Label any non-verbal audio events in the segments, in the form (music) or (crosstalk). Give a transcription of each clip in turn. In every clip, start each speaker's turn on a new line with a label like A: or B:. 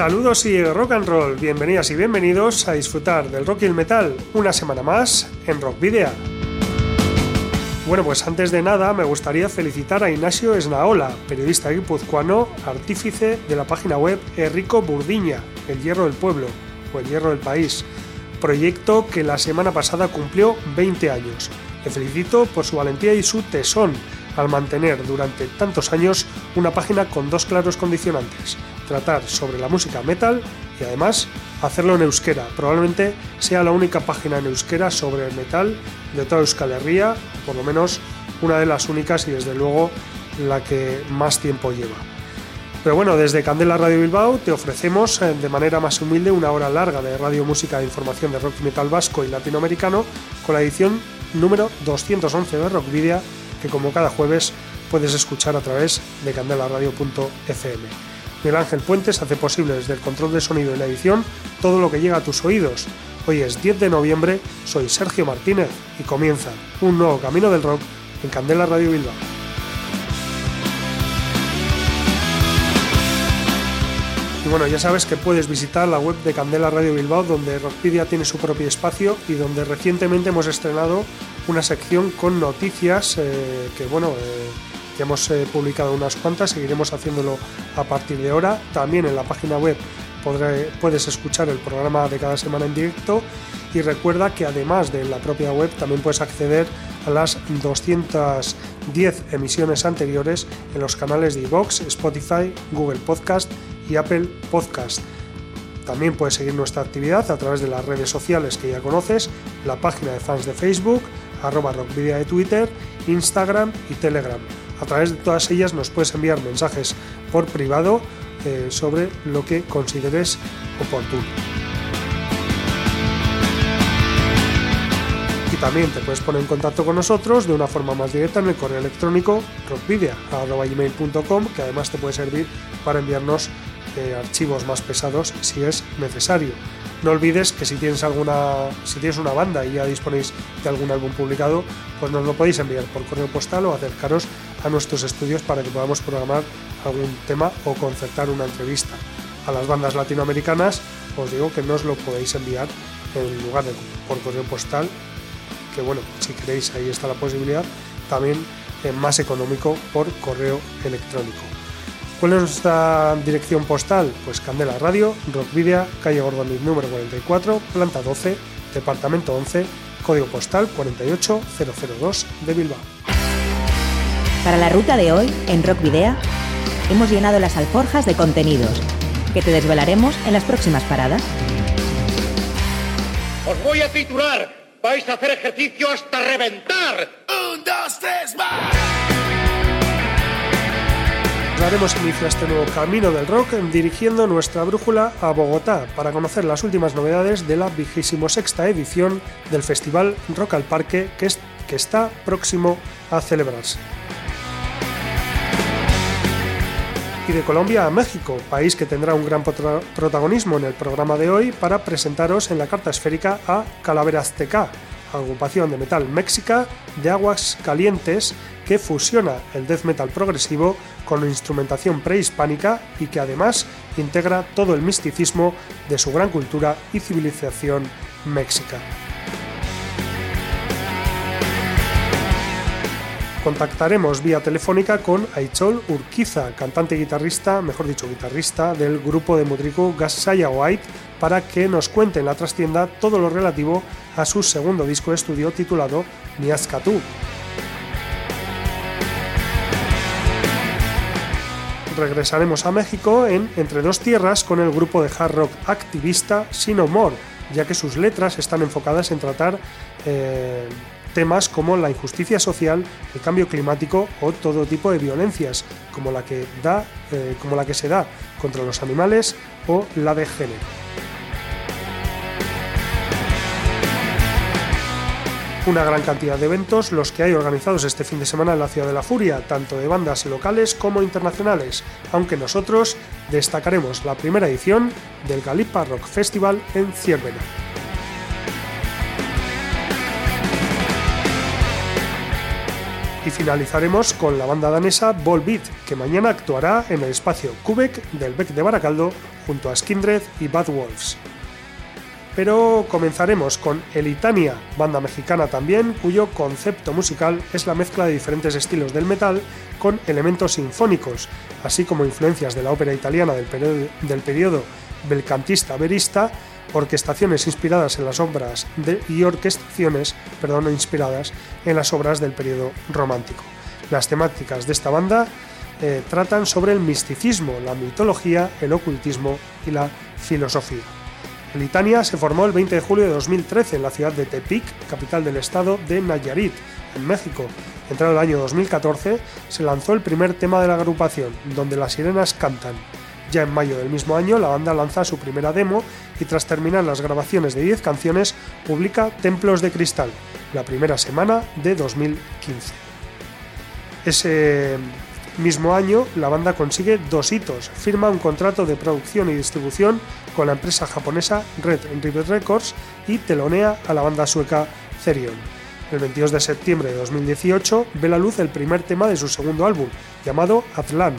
A: Saludos y rock and roll, bienvenidas y bienvenidos a disfrutar del rock y el metal una semana más en Rock Video. Bueno, pues antes de nada me gustaría felicitar a Ignacio Esnaola, periodista guipuzcoano, artífice de la página web Enrico Burdiña, El Hierro del Pueblo o El Hierro del País, proyecto que la semana pasada cumplió 20 años. Le felicito por su valentía y su tesón al mantener durante tantos años una página con dos claros condicionantes, tratar sobre la música metal y además hacerlo en euskera. Probablemente sea la única página en euskera sobre el metal de toda Euskal Herria, por lo menos una de las únicas y desde luego la que más tiempo lleva. Pero bueno, desde Candela Radio Bilbao te ofrecemos eh, de manera más humilde una hora larga de radio, música e información de rock metal vasco y latinoamericano con la edición número 211 de Rock Video que como cada jueves puedes escuchar a través de candelaradio.fm. Miguel Ángel Puentes hace posible desde el control de sonido y la edición todo lo que llega a tus oídos. Hoy es 10 de noviembre, soy Sergio Martínez y comienza un nuevo camino del rock en Candela Radio Bilbao. Bueno, ya sabes que puedes visitar la web de Candela Radio Bilbao, donde Rockpedia tiene su propio espacio y donde recientemente hemos estrenado una sección con noticias eh, que, bueno, eh, hemos eh, publicado unas cuantas, seguiremos haciéndolo a partir de ahora. También en la página web puedes escuchar el programa de cada semana en directo y recuerda que además de la propia web también puedes acceder a las 210 emisiones anteriores en los canales de iVoox, Spotify, Google Podcast y Apple Podcast. También puedes seguir nuestra actividad a través de las redes sociales que ya conoces, la página de fans de Facebook, arroba rockvidia de Twitter, Instagram y Telegram. A través de todas ellas nos puedes enviar mensajes por privado eh, sobre lo que consideres oportuno. Y también te puedes poner en contacto con nosotros de una forma más directa en el correo electrónico rockvidia.com que además te puede servir para enviarnos eh, archivos más pesados si es necesario. No olvides que si tienes alguna, si tienes una banda y ya disponéis de algún álbum publicado, pues nos lo podéis enviar por correo postal o acercaros a nuestros estudios para que podamos programar algún tema o concertar una entrevista. A las bandas latinoamericanas os digo que no os lo podéis enviar en lugar de por correo postal, que bueno, si queréis ahí está la posibilidad, también es más económico por correo electrónico. ¿Cuál es nuestra dirección postal? Pues Candela Radio, Rockvidia, calle Gordoniz número 44, planta 12, departamento 11, código postal 48002 de Bilbao.
B: Para la ruta de hoy, en Rock Video, hemos llenado las alforjas de contenidos que te desvelaremos en las próximas paradas.
C: Os voy a titular. Vais a hacer ejercicio hasta reventar. Un, dos, tres, más
A: daremos inicio a este nuevo camino del rock dirigiendo nuestra brújula a Bogotá para conocer las últimas novedades de la vigésimo sexta edición del Festival Rock al Parque que, que está próximo a celebrarse. Y de Colombia a México, país que tendrá un gran protagonismo en el programa de hoy para presentaros en la carta esférica a Calavera Azteca, agrupación de metal méxica de aguas calientes que fusiona el death metal progresivo con instrumentación prehispánica y que además integra todo el misticismo de su gran cultura y civilización méxica. Contactaremos vía telefónica con Aichol Urquiza, cantante y guitarrista, mejor dicho guitarrista, del grupo de Mudriku Gasaya White, para que nos cuente en la trastienda todo lo relativo a su segundo disco de estudio titulado Niaskatu. Regresaremos a México en Entre dos tierras con el grupo de hard rock activista Sinomor, ya que sus letras están enfocadas en tratar eh, temas como la injusticia social, el cambio climático o todo tipo de violencias, como la que, da, eh, como la que se da contra los animales o la de género. Una gran cantidad de eventos los que hay organizados este fin de semana en la Ciudad de la Furia, tanto de bandas locales como internacionales, aunque nosotros destacaremos la primera edición del Galipa Rock Festival en Ciervena. Y finalizaremos con la banda danesa Volbeat, que mañana actuará en el espacio Kubek del Beck de Baracaldo junto a Skindred y Bad Wolves pero comenzaremos con Elitania, banda mexicana también, cuyo concepto musical es la mezcla de diferentes estilos del metal con elementos sinfónicos, así como influencias de la ópera italiana del periodo, del periodo belcantista verista, orquestaciones inspiradas en las obras de, y orquestaciones perdón, inspiradas en las obras del periodo romántico. Las temáticas de esta banda eh, tratan sobre el misticismo, la mitología, el ocultismo y la filosofía. Litania se formó el 20 de julio de 2013 en la ciudad de Tepic, capital del estado de Nayarit, en México. Entrado el año 2014, se lanzó el primer tema de la agrupación, donde las sirenas cantan. Ya en mayo del mismo año, la banda lanza su primera demo y tras terminar las grabaciones de 10 canciones, publica Templos de Cristal, la primera semana de 2015. Ese mismo año, la banda consigue dos hitos. Firma un contrato de producción y distribución con la empresa japonesa Red River Records y telonea a la banda sueca Therion. El 22 de septiembre de 2018 ve la luz el primer tema de su segundo álbum, llamado Atlan.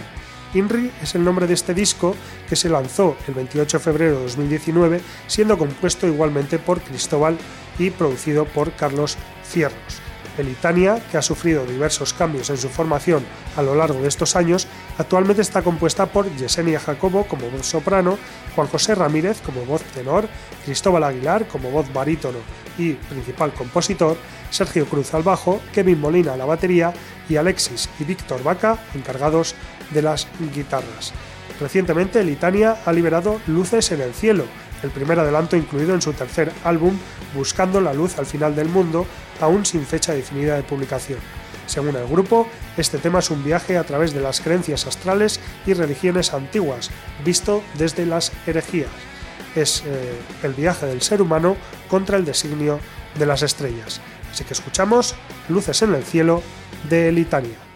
A: Inri es el nombre de este disco que se lanzó el 28 de febrero de 2019, siendo compuesto igualmente por Cristóbal y producido por Carlos Fierros. Elitania, que ha sufrido diversos cambios en su formación a lo largo de estos años, actualmente está compuesta por Yesenia Jacobo como voz soprano, Juan José Ramírez como voz tenor, Cristóbal Aguilar como voz barítono y principal compositor, Sergio Cruz al bajo, Kevin Molina a la batería y Alexis y Víctor Vaca encargados de las guitarras. Recientemente, Litania ha liberado Luces en el Cielo, el primer adelanto incluido en su tercer álbum Buscando la Luz al Final del Mundo, aún sin fecha definida de publicación. Según el grupo, este tema es un viaje a través de las creencias astrales y religiones antiguas, visto desde las herejías. Es eh, el viaje del ser humano contra el designio de las estrellas. Así que escuchamos Luces en el cielo de Litania.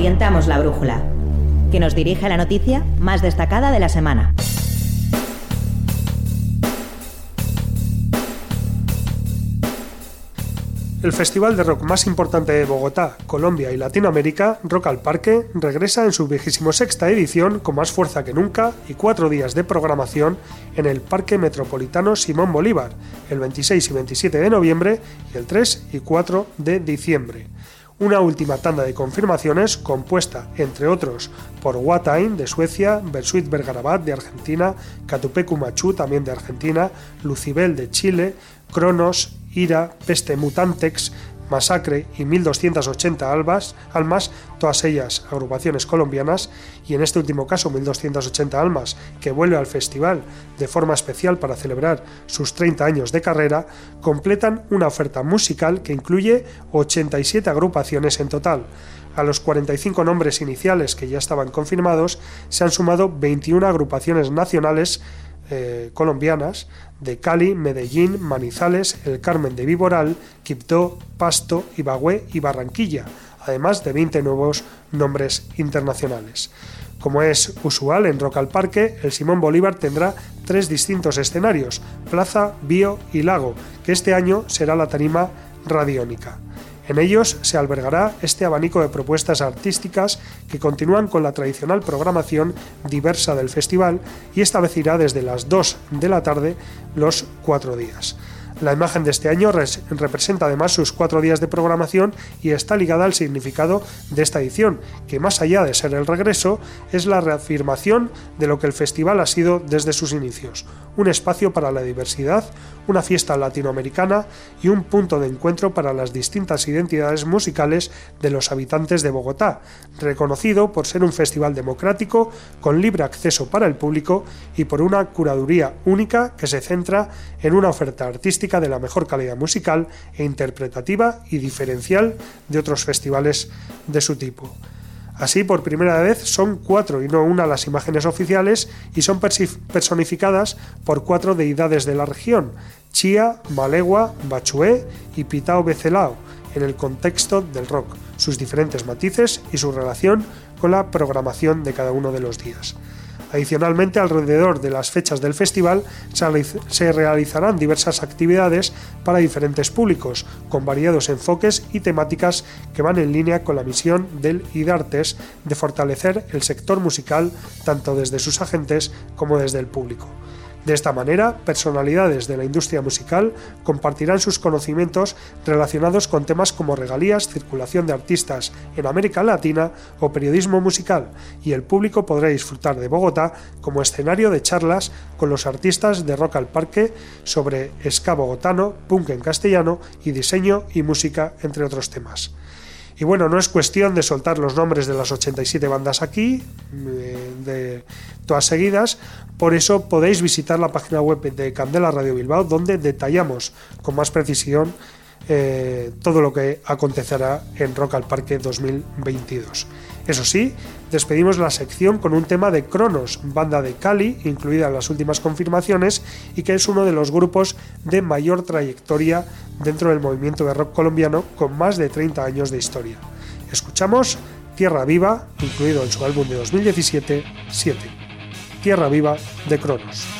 B: Orientamos la brújula, que nos dirige la noticia más destacada de la semana.
A: El festival de rock más importante de Bogotá, Colombia y Latinoamérica, Rock al Parque, regresa en su vigésimo sexta edición con más fuerza que nunca y cuatro días de programación en el Parque Metropolitano Simón Bolívar, el 26 y 27 de noviembre y el 3 y 4 de diciembre una última tanda de confirmaciones compuesta, entre otros, por Watain de Suecia, Bersuit Bergarabat de Argentina, Catupecu Machu también de Argentina, Lucibel de Chile, Cronos, Ira, Peste Mutantex, Masacre y 1280 albas, almas, todas ellas agrupaciones colombianas, y en este último caso 1280 almas, que vuelve al festival de forma especial para celebrar sus 30 años de carrera, completan una oferta musical que incluye 87 agrupaciones en total. A los 45 nombres iniciales que ya estaban confirmados se han sumado 21 agrupaciones nacionales eh, colombianas de Cali, Medellín, Manizales, El Carmen de Viboral, Quibdó, Pasto, Ibagüe y Barranquilla, además de 20 nuevos nombres internacionales. Como es usual en Rock al Parque, el Simón Bolívar tendrá tres distintos escenarios, plaza, bio y lago, que este año será la tarima radiónica. En ellos se albergará este abanico de propuestas artísticas que continúan con la tradicional programación diversa del festival y establecerá desde las 2 de la tarde los cuatro días. La imagen de este año representa además sus cuatro días de programación y está ligada al significado de esta edición, que más allá de ser el regreso, es la reafirmación de lo que el festival ha sido desde sus inicios, un espacio para la diversidad, una fiesta latinoamericana y un punto de encuentro para las distintas identidades musicales de los habitantes de Bogotá, reconocido por ser un festival democrático con libre acceso para el público y por una curaduría única que se centra en una oferta artística de la mejor calidad musical e interpretativa y diferencial de otros festivales de su tipo. Así, por primera vez, son cuatro y no una las imágenes oficiales y son personificadas por cuatro deidades de la región, Chía, Malegua, Bachué y Pitao Becelao, en el contexto del rock, sus diferentes matices y su relación con la programación de cada uno de los días. Adicionalmente, alrededor de las fechas del festival se realizarán diversas actividades para diferentes públicos, con variados enfoques y temáticas que van en línea con la misión del IDARTES de fortalecer el sector musical tanto desde sus agentes como desde el público. De esta manera, personalidades de la industria musical compartirán sus conocimientos relacionados con temas como regalías, circulación de artistas en América Latina o periodismo musical, y el público podrá disfrutar de Bogotá como escenario de charlas con los artistas de Rock al Parque sobre ska bogotano, punk en castellano y diseño y música, entre otros temas. Y bueno, no es cuestión de soltar los nombres de las 87 bandas aquí, eh, de todas seguidas, por eso podéis visitar la página web de Candela Radio Bilbao, donde detallamos con más precisión eh, todo lo que acontecerá en Rock al Parque 2022.
D: Eso sí, despedimos la sección con un tema de Cronos, banda de Cali, incluida en las últimas confirmaciones, y que es uno de los grupos de mayor trayectoria dentro del movimiento de rock colombiano con más de 30 años de historia. Escuchamos Tierra Viva, incluido en su álbum de 2017, 7. Tierra Viva de Cronos.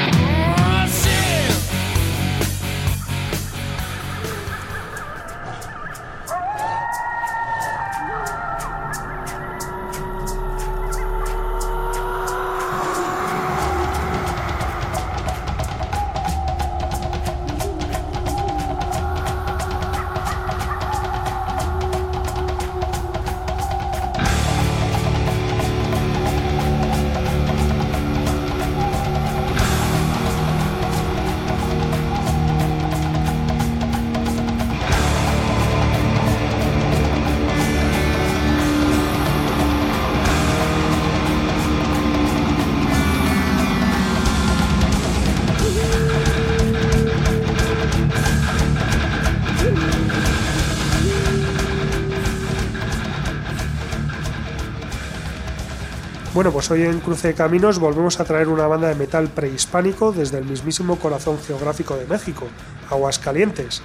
A: pues hoy en Cruce de Caminos volvemos a traer una banda de metal prehispánico desde el mismísimo corazón geográfico de México, Aguascalientes.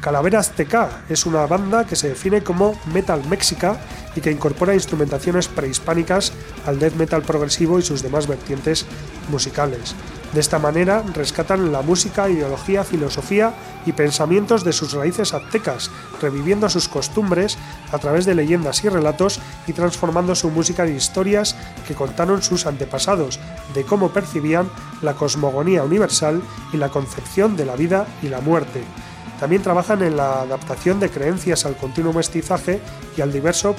A: Calaveras TK es una banda que se define como metal mexica y que incorpora instrumentaciones prehispánicas al death metal progresivo y sus demás vertientes musicales. De esta manera rescatan la música, ideología, filosofía y pensamientos de sus raíces aztecas, reviviendo sus costumbres a través de leyendas y relatos y transformando su música en historias que contaron sus antepasados de cómo percibían la cosmogonía universal y la concepción de la vida y la muerte. También trabajan en la adaptación de creencias al continuo mestizaje y al diverso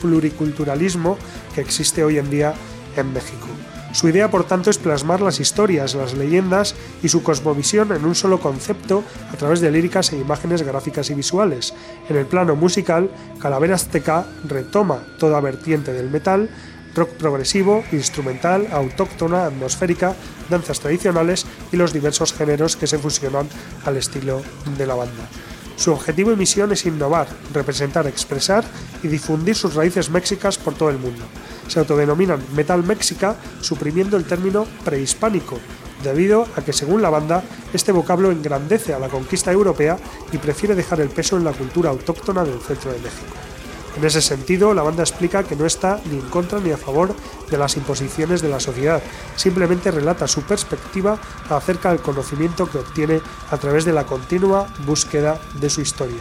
A: pluriculturalismo que existe hoy en día en México. Su idea, por tanto, es plasmar las historias, las leyendas y su cosmovisión en un solo concepto a través de líricas e imágenes gráficas y visuales. En el plano musical, Calaveras TK retoma toda vertiente del metal, rock progresivo, instrumental, autóctona, atmosférica, danzas tradicionales y los diversos géneros que se fusionan al estilo de la banda. Su objetivo y misión es innovar, representar, expresar y difundir sus raíces méxicas por todo el mundo. Se autodenominan metal mexica, suprimiendo el término prehispánico, debido a que según la banda, este vocablo engrandece a la conquista europea y prefiere dejar el peso en la cultura autóctona del centro de México. En ese sentido, la banda explica que no está ni en contra ni a favor de las imposiciones de la sociedad, simplemente relata su perspectiva acerca del conocimiento que obtiene a través de la continua búsqueda de su historia.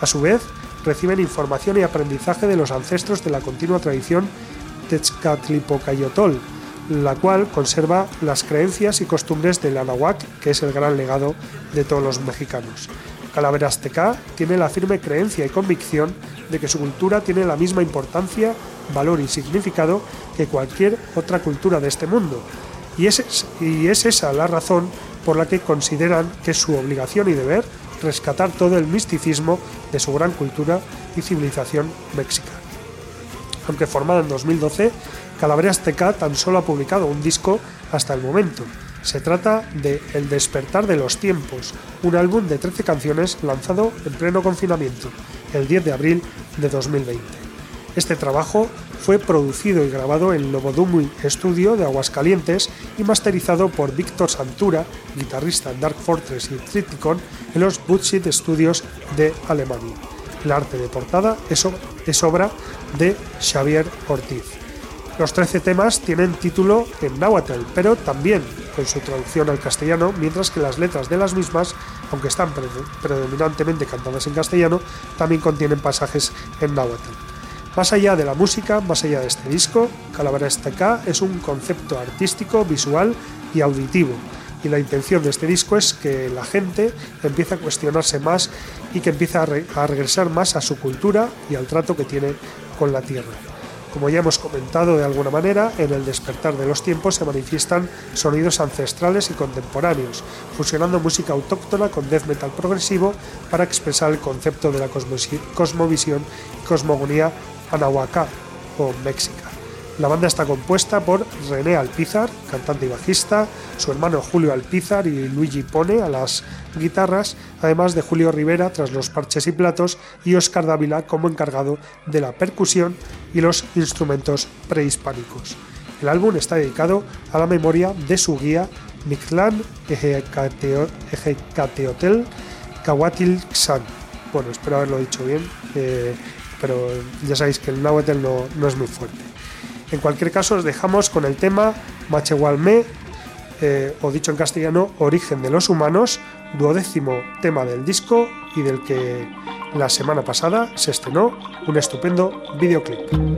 A: A su vez, reciben información y aprendizaje de los ancestros de la continua tradición Tezcatlipocayotol, la cual conserva las creencias y costumbres del Anahuac, que es el gran legado de todos los mexicanos. Calaveras TK tiene la firme creencia y convicción de que su cultura tiene la misma importancia, valor y significado que cualquier otra cultura de este mundo. Y es, esa la razón por la que consideran que es su obligación y deber rescatar todo el misticismo de su gran cultura y civilización mexicana. Aunque formada en 2012, Calaveras TK tan solo ha publicado un disco hasta el momento, se trata de El despertar de los tiempos, un álbum de 13 canciones lanzado en pleno confinamiento, el 10 de abril de 2020. Este trabajo fue producido y grabado en Lobodumi Studio de Aguascalientes y masterizado por Víctor Santura, guitarrista en Dark Fortress y Triticon, en los Bullshit Studios de Alemania. El arte de portada es obra de Xavier Ortiz. Los 13 temas tienen título en náhuatl, pero también con su traducción al castellano, mientras que las letras de las mismas, aunque están predominantemente cantadas en castellano, también contienen pasajes en náhuatl. Más allá de la música, más allá de este disco, Calavera STK es un concepto artístico, visual y auditivo. Y la intención de este disco es que la gente empiece a cuestionarse más y que empiece a, a regresar más a su cultura y al trato que tiene con la tierra. Como ya hemos comentado de alguna manera, en el despertar de los tiempos se manifiestan sonidos ancestrales y contemporáneos, fusionando música autóctona con death metal progresivo para expresar el concepto de la cosmovisión y cosmogonía anahuacá o mexica. La banda está compuesta por René Alpizar, cantante y bajista, su hermano Julio Alpizar y Luigi Pone a las guitarras, además de Julio Rivera tras los parches y platos y Oscar Dávila como encargado de la percusión y los instrumentos prehispánicos. El álbum está dedicado a la memoria de su guía Mictlán Ejecateotel Cahuatil Xan. Bueno, espero haberlo dicho bien, eh, pero ya sabéis que el náhuatl no, no es muy fuerte. En cualquier caso, os dejamos con el tema Machehualme, eh, o dicho en castellano, Origen de los Humanos, duodécimo tema del disco y del que la semana pasada se estrenó un estupendo videoclip.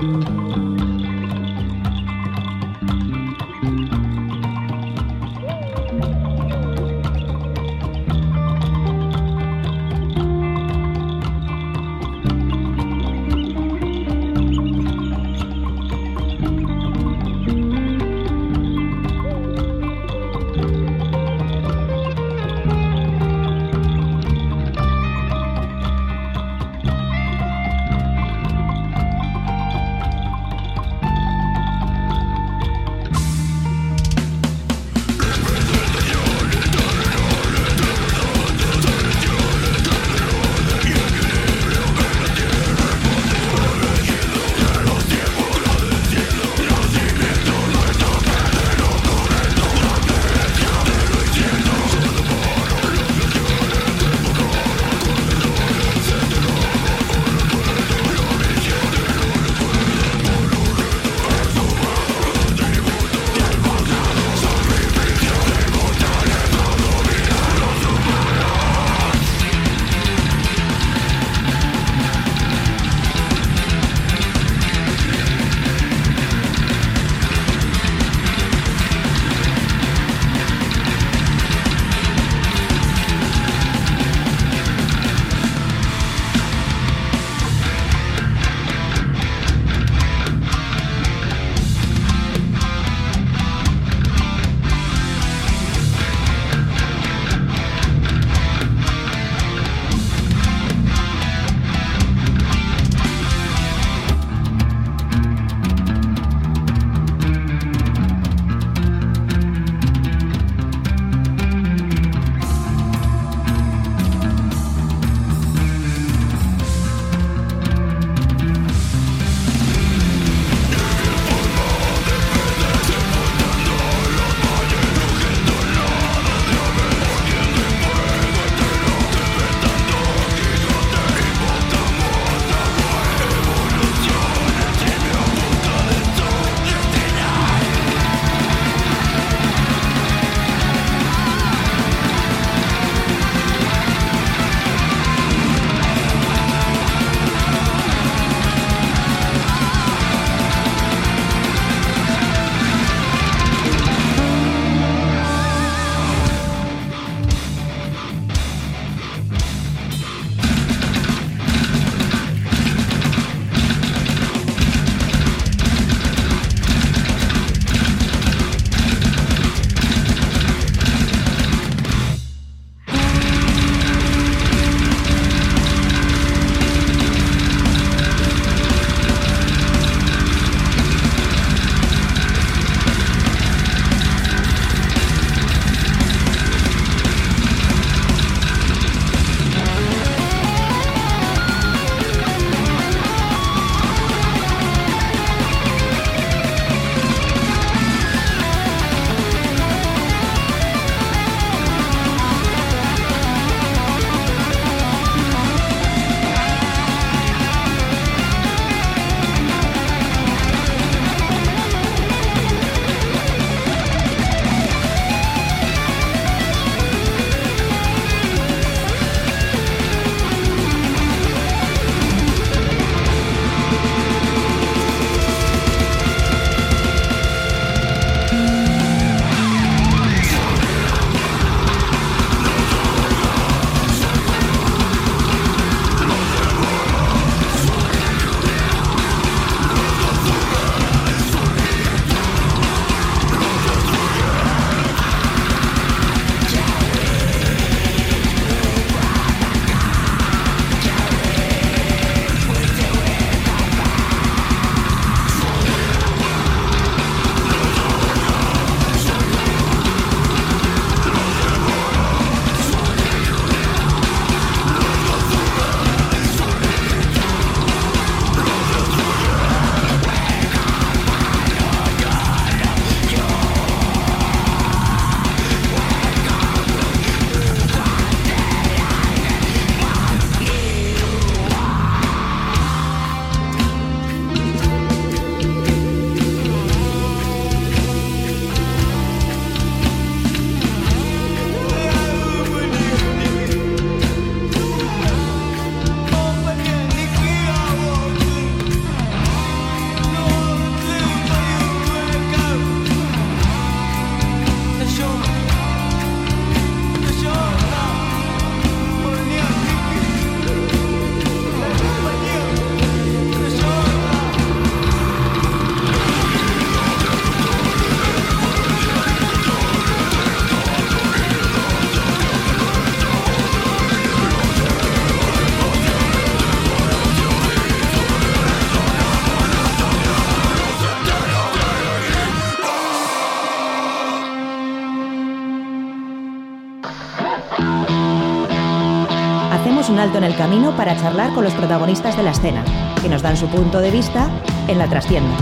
B: Para charlar con los protagonistas de la escena, que nos dan su punto de vista en la trastienda.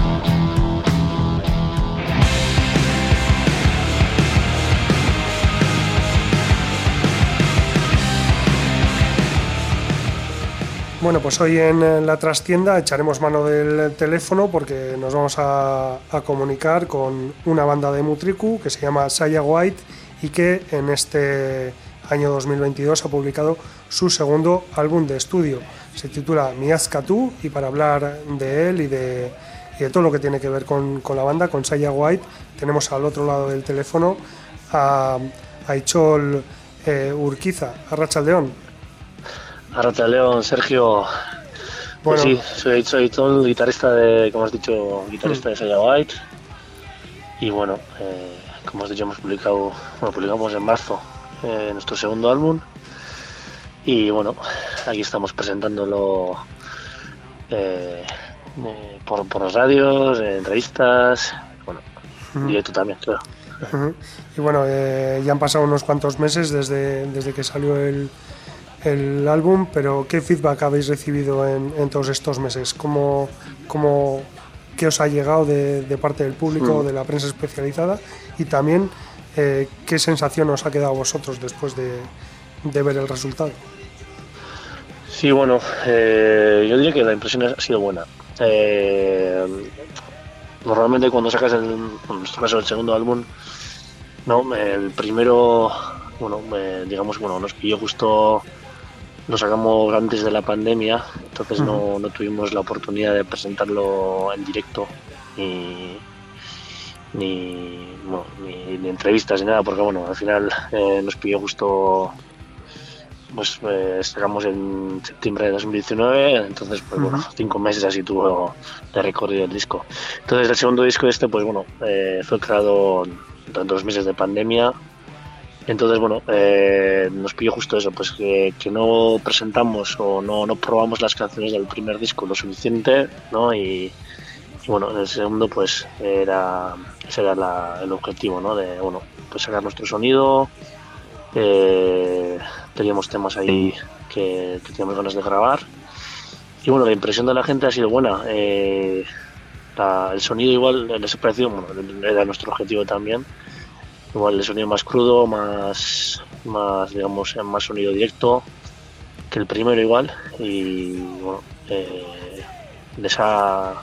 A: Bueno, pues hoy en la trastienda echaremos mano del teléfono porque nos vamos a, comunicar con una banda de Mutriku que se llama Saya White y que en este año 2022 ha publicado su segundo álbum de estudio. Se titula Miazkatu y para hablar de él y de, todo lo que tiene que ver con, la banda, con Saya White, tenemos al otro lado del teléfono a, a Ichol eh, Urquiza, a Rachel León.
E: Arrata León, Sergio. Pues sí, soy, soy el guitarrista de, como has dicho, guitarrista de Saya White. Y bueno, eh, como has dicho, hemos publicado, bueno, publicamos en marzo eh, nuestro segundo álbum. Y bueno, aquí estamos presentándolo eh, por, por las radios, en revistas, bueno, y tú también, claro.
A: Y bueno, ya han pasado unos cuantos meses desde, desde que salió el, el álbum, pero ¿qué feedback habéis recibido en, todos estos meses? ¿Cómo, cómo, ¿Qué os ha llegado de, parte del público, hmm. de la prensa especializada? Y también, eh, ¿qué sensación os ha quedado a vosotros después de, ver el resultado?
E: Sí, bueno, eh, yo diría que la impresión ha sido buena. Eh, normalmente cuando sacas el, en nuestro caso el segundo álbum, no, el primero, bueno, digamos, bueno, nos pilló justo lo sacamos antes de la pandemia, entonces no, no, tuvimos la oportunidad de presentarlo en directo ni, ni, ni, entrevistas ni nada, porque bueno, al final eh, nos pidió justo, pues eh, sacamos en septiembre de 2019, entonces pues bueno, cinco meses así tuvo de recorrido el disco. Entonces el segundo disco este, pues bueno, eh, fue creado durante los meses de pandemia entonces, bueno, eh, nos pilló justo eso, pues que, no presentamos o no, no, probamos las canciones del primer disco lo suficiente, ¿no? Y, bueno, en el segundo, pues era, ese era el objetivo, ¿no? De, bueno, pues sacar nuestro sonido. Eh, teníamos temas ahí que, teníamos ganas de grabar. Y bueno, la impresión de la gente ha sido buena. Eh, el sonido igual les ha parecido, bueno, era nuestro objetivo también igual el sonido más crudo, más, más digamos, más sonido directo que el primero igual y bueno, eh, les ha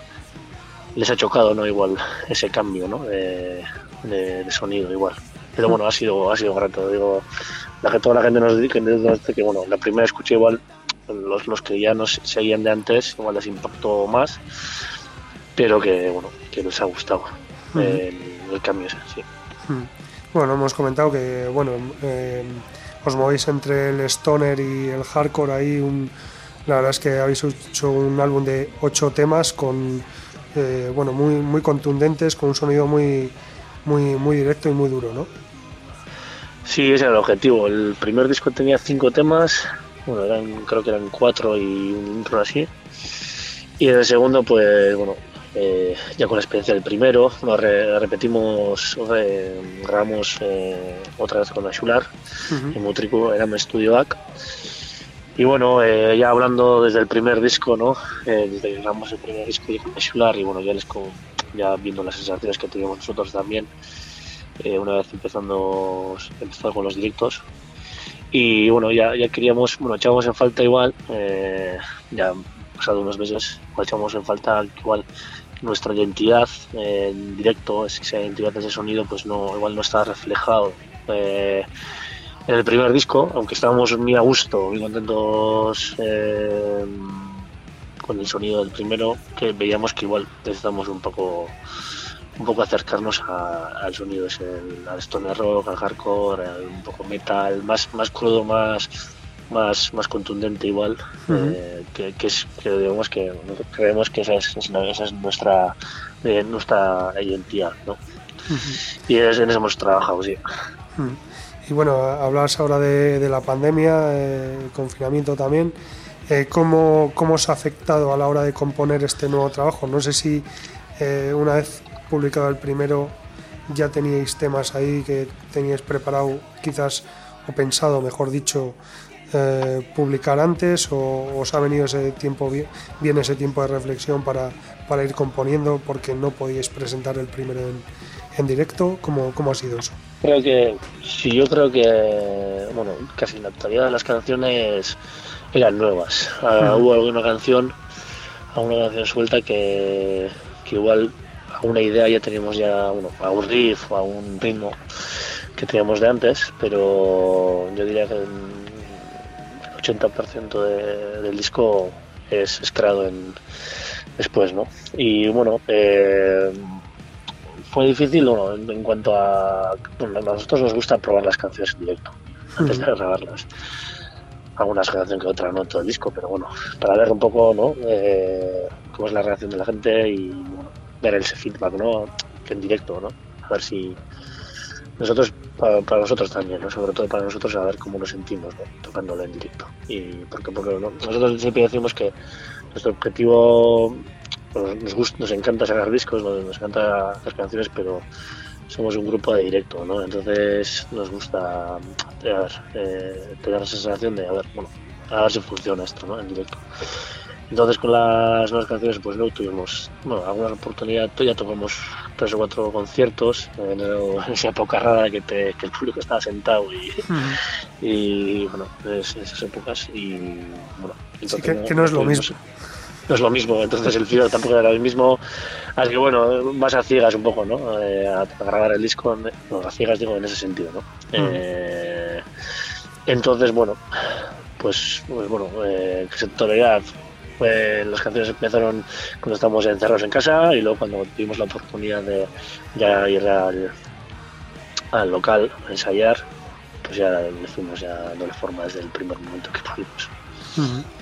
E: les ha chocado no igual ese cambio ¿no? de, sonido igual. Pero bueno ha sido ha sido grato digo la que toda la gente nos dice que bueno la primera escuché igual los, los que ya nos seguían de antes igual les impactó más pero que bueno que les ha gustado el, cambio ese sí.
A: Bueno, hemos comentado que bueno eh, os movéis entre el stoner y el hardcore ahí. Un, la verdad es que habéis hecho un álbum de ocho temas con eh, bueno muy muy contundentes, con un sonido muy muy muy directo y muy duro, ¿no?
E: Sí, ese era el objetivo. El primer disco tenía cinco temas, bueno, eran, creo que eran cuatro y un intro así. Y en el segundo, pues bueno, eh, ya con la experiencia del primero, lo repetimos, grabamos eh, otra vez con la Shular, en Mutrico, era mi estudio AC. Y bueno, eh, ya hablando desde el primer disco, ¿no? desde que grabamos el primer disco la Shular y bueno, ya, les ya viendo las sensaciones que teníamos nosotros también, una vez empezando empezar con los directos. Y bueno, ya, ya queríamos, bueno, echábamos en falta igual, ya pasado unos meses, echábamos en falta igual nuestra identidad en directo, esa identidad de ese sonido, pues no, igual no está reflejado eh, en el primer disco, aunque estábamos muy a gusto, muy contentos eh, con el sonido del primero, que veíamos que igual necesitamos un poco un poco acercarnos al sonido ese, al stoner rock, al hardcore, un poco metal, más, más crudo, más más, más contundente igual, eh, que, es, que digamos que creemos que esa es, esa es nuestra, eh, nuestra identidad, ¿no? Y en eso hemos trabajado, sí.
A: Y bueno, hablas ahora de, la pandemia, el eh, confinamiento también. ¿cómo, ¿Cómo os ha afectado a la hora de componer este nuevo trabajo? No sé si una vez publicado el primero ya teníais temas ahí que teníais preparado quizás o pensado, mejor dicho, eh, publicar antes o os ha venido ese tiempo bien, ese tiempo de reflexión para, para, ir componiendo porque no podíais presentar el primero en, en directo? ¿Cómo, ¿Cómo, ha sido eso?
E: Creo que sí, yo creo que bueno, casi la totalidad de las canciones eran nuevas. Uh, Hubo alguna canción, alguna canción suelta que, que igual a una idea ya teníamos ya bueno, a un riff o a un ritmo que teníamos de antes, pero yo diría que el 80% de, del disco es, es, creado en, después, ¿no? Y bueno, eh, fue difícil bueno, en, en, cuanto a... Bueno, a nosotros nos gusta probar las canciones en directo, antes de grabarlas. Algunas canciones que otra no todo el disco, pero bueno, para ver un poco, ¿no? Eh, cómo es la reacción de la gente y bueno, ver ese feedback, ¿no? En directo, ¿no? A ver si nosotros, para, para nosotros también, ¿no? sobre todo para nosotros, a ver cómo nos sentimos ¿no? tocándolo en directo. Y porque, porque ¿no? nosotros siempre decimos que nuestro objetivo nos, gusta, nos encanta sacar discos, nos, nos encanta las canciones, pero somos un grupo de directo, ¿no? Entonces nos gusta tener, eh, tener esa sensación de, a ver, bueno, a ver si funciona esto, ¿no? En directo. Entonces con las nuevas canciones pues no tuvimos bueno, alguna oportunidad, ya tocamos tres o cuatro conciertos en, (laughs) en esa época rara que, te, que, el público estaba sentado y, uh-huh. y bueno, es, esas épocas y bueno.
A: Sí, que, no, que no es lo mismo.
E: No es lo mismo, entonces el filo tampoco era el mismo, así que bueno, vas a ciegas un poco, ¿no? Eh, a, a, grabar el disco, no, a ciegas digo en ese sentido, ¿no? Uh-huh. Eh, entonces, bueno, pues, pues bueno, eh, que se tolera pues las canciones empezaron cuando estábamos encerrados en casa y luego cuando tuvimos la oportunidad de ya ir al, al local a ensayar, pues ya le fuimos ya dándole forma desde el primer momento que pudimos.
A: Uh -huh.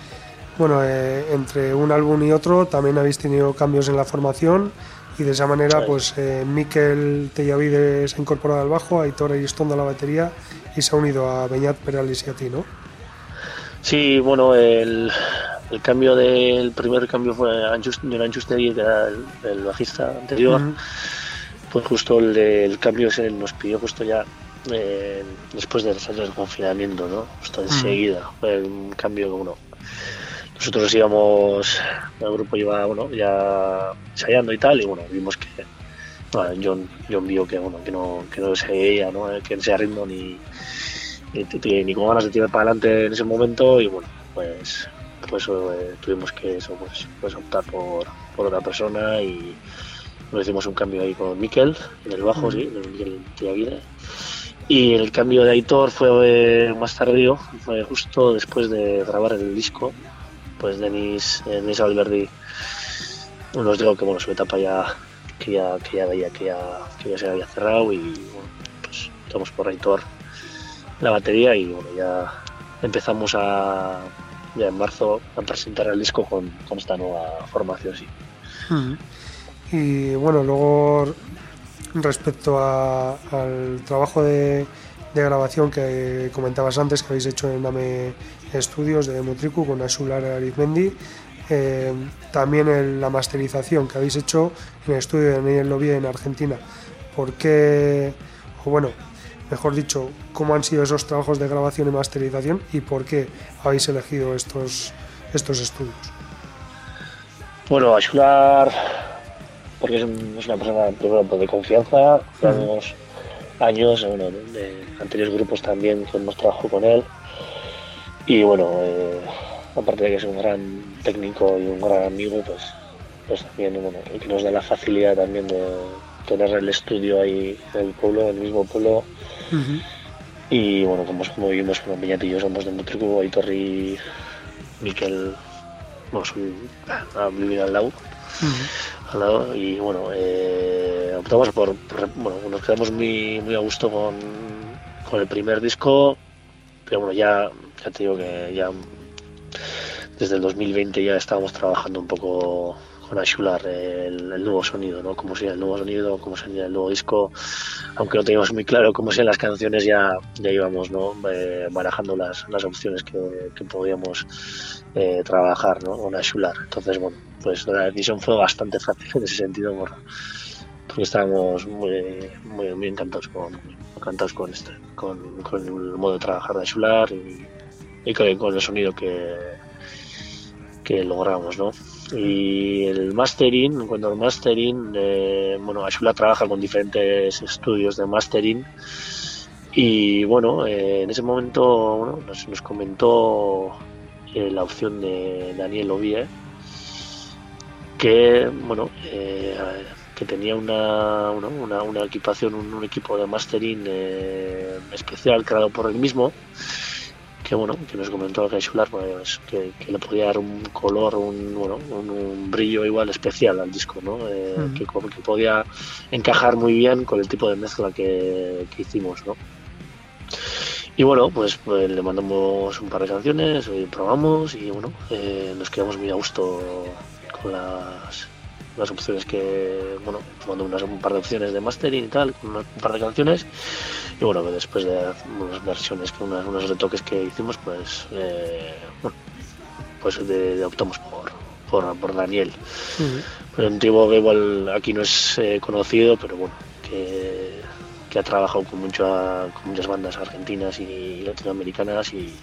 A: Bueno, eh, entre un álbum y otro también habéis tenido cambios en la formación y de esa manera pues eh, Miquel Tellavide se ha incorporado al bajo, Aitor Aristondo a la batería y se ha unido a Beñat Perales y a ti, ¿no?
E: Sí, bueno, el, el cambio del primer cambio fue John Anchusteri, que era el, el bajista anterior. Uh -huh. Pues justo el, el, cambio se nos pidió justo ya eh, después de los años de confinamiento, ¿no? Justo enseguida. Uh -huh. Fue un cambio que, bueno, nosotros íbamos, el grupo iba, bueno, ya ensayando y tal, y bueno, vimos que bueno, John, John vio que, bueno, que no, que no seguía, ¿no? Que no sea ritmo ni, ni, ni, con ganas de tirar para adelante en ese momento, y bueno, pues pues eh, tuvimos que eso, pues, pues optar por, por, otra persona y nos hicimos un cambio ahí con Miquel en el bajo, sí, Miquel Tiavide. Y el cambio de Aitor fue eh, más tardío, fue justo después de grabar el disco. Pues Denis, Denis Alberdi nos dijo que bueno, su etapa ya que ya, que ya veía que ya, que ya se había cerrado y bueno, pues estamos por Aitor la batería y bueno, ya empezamos a ya en marzo a presentar el disco con, con esta nueva formación, sí.
A: Hmm. Y bueno, luego respecto al trabajo de, de, grabación que comentabas antes que habéis hecho en AME Estudios de Mutriku con Asular Arizmendi, eh, también en la masterización que habéis hecho en el estudio de Daniel Lobie en Argentina. ¿Por qué, o bueno, mejor dicho, cómo han sido esos trabajos de grabación y masterización y por qué habéis elegido estos, estos estudios.
E: Bueno, Ayular, porque es, una persona primero de confianza, llevamos uh -huh. Años, bueno, de anteriores grupos también que hemos trabajado con él y bueno, eh, aparte de que es un gran técnico y un gran amigo, pues, pues también bueno, que nos da la facilidad también de tener el estudio ahí en el pueblo, en el mismo pueblo. Uh -huh. Y bueno, como, como vivimos con Peñat y yo somos de Mutriku, Aitor y Miquel, bueno, soy, a vivir al lado. Uh -huh. Y bueno, eh, optamos por, bueno, nos quedamos muy, muy a gusto con, con el primer disco, pero bueno, ya, ya te digo que ya desde el 2020 ya estábamos trabajando un poco con Ashular el, el, nuevo sonido, ¿no? Cómo sería el nuevo sonido, cómo sería el nuevo disco. Aunque no teníamos muy claro cómo serían las canciones, ya, ya íbamos ¿no? Eh, barajando las, las opciones que, que podíamos eh, trabajar ¿no? con Ashular. Entonces, bueno, pues la decisión fue bastante fácil en ese sentido, por, porque estábamos muy, muy, muy encantados con, encantados con, este, con, con el modo de trabajar de Ashular y, y con, el sonido que, que logramos, ¿no? Y el mastering, en cuanto al mastering, eh, bueno, Ashula trabaja con diferentes estudios de mastering. Y bueno, eh, en ese momento nos, comentó eh, la opción de Daniel Ovie, que bueno, que tenía una, una, equipación, un, equipo de mastering especial creado por él mismo que bueno que nos comentó que pues, que, que, le podía dar un color un, bueno, un, brillo igual especial al disco ¿no? Eh, que, que, podía encajar muy bien con el tipo de mezcla que, hicimos ¿no? y bueno pues, pues, le mandamos un par de canciones y probamos y bueno eh, nos quedamos muy a gusto con las las opciones que, bueno, tomando unas, un par de opciones de mastering y tal, un par de canciones. Y bueno, después de unas versiones, unas, unos retoques que hicimos, pues, eh, bueno, pues de, optamos por, por, por Daniel. Pero un tipo que igual aquí no es eh, conocido, pero bueno, que, que ha trabajado con, mucha, con muchas bandas argentinas y latinoamericanas y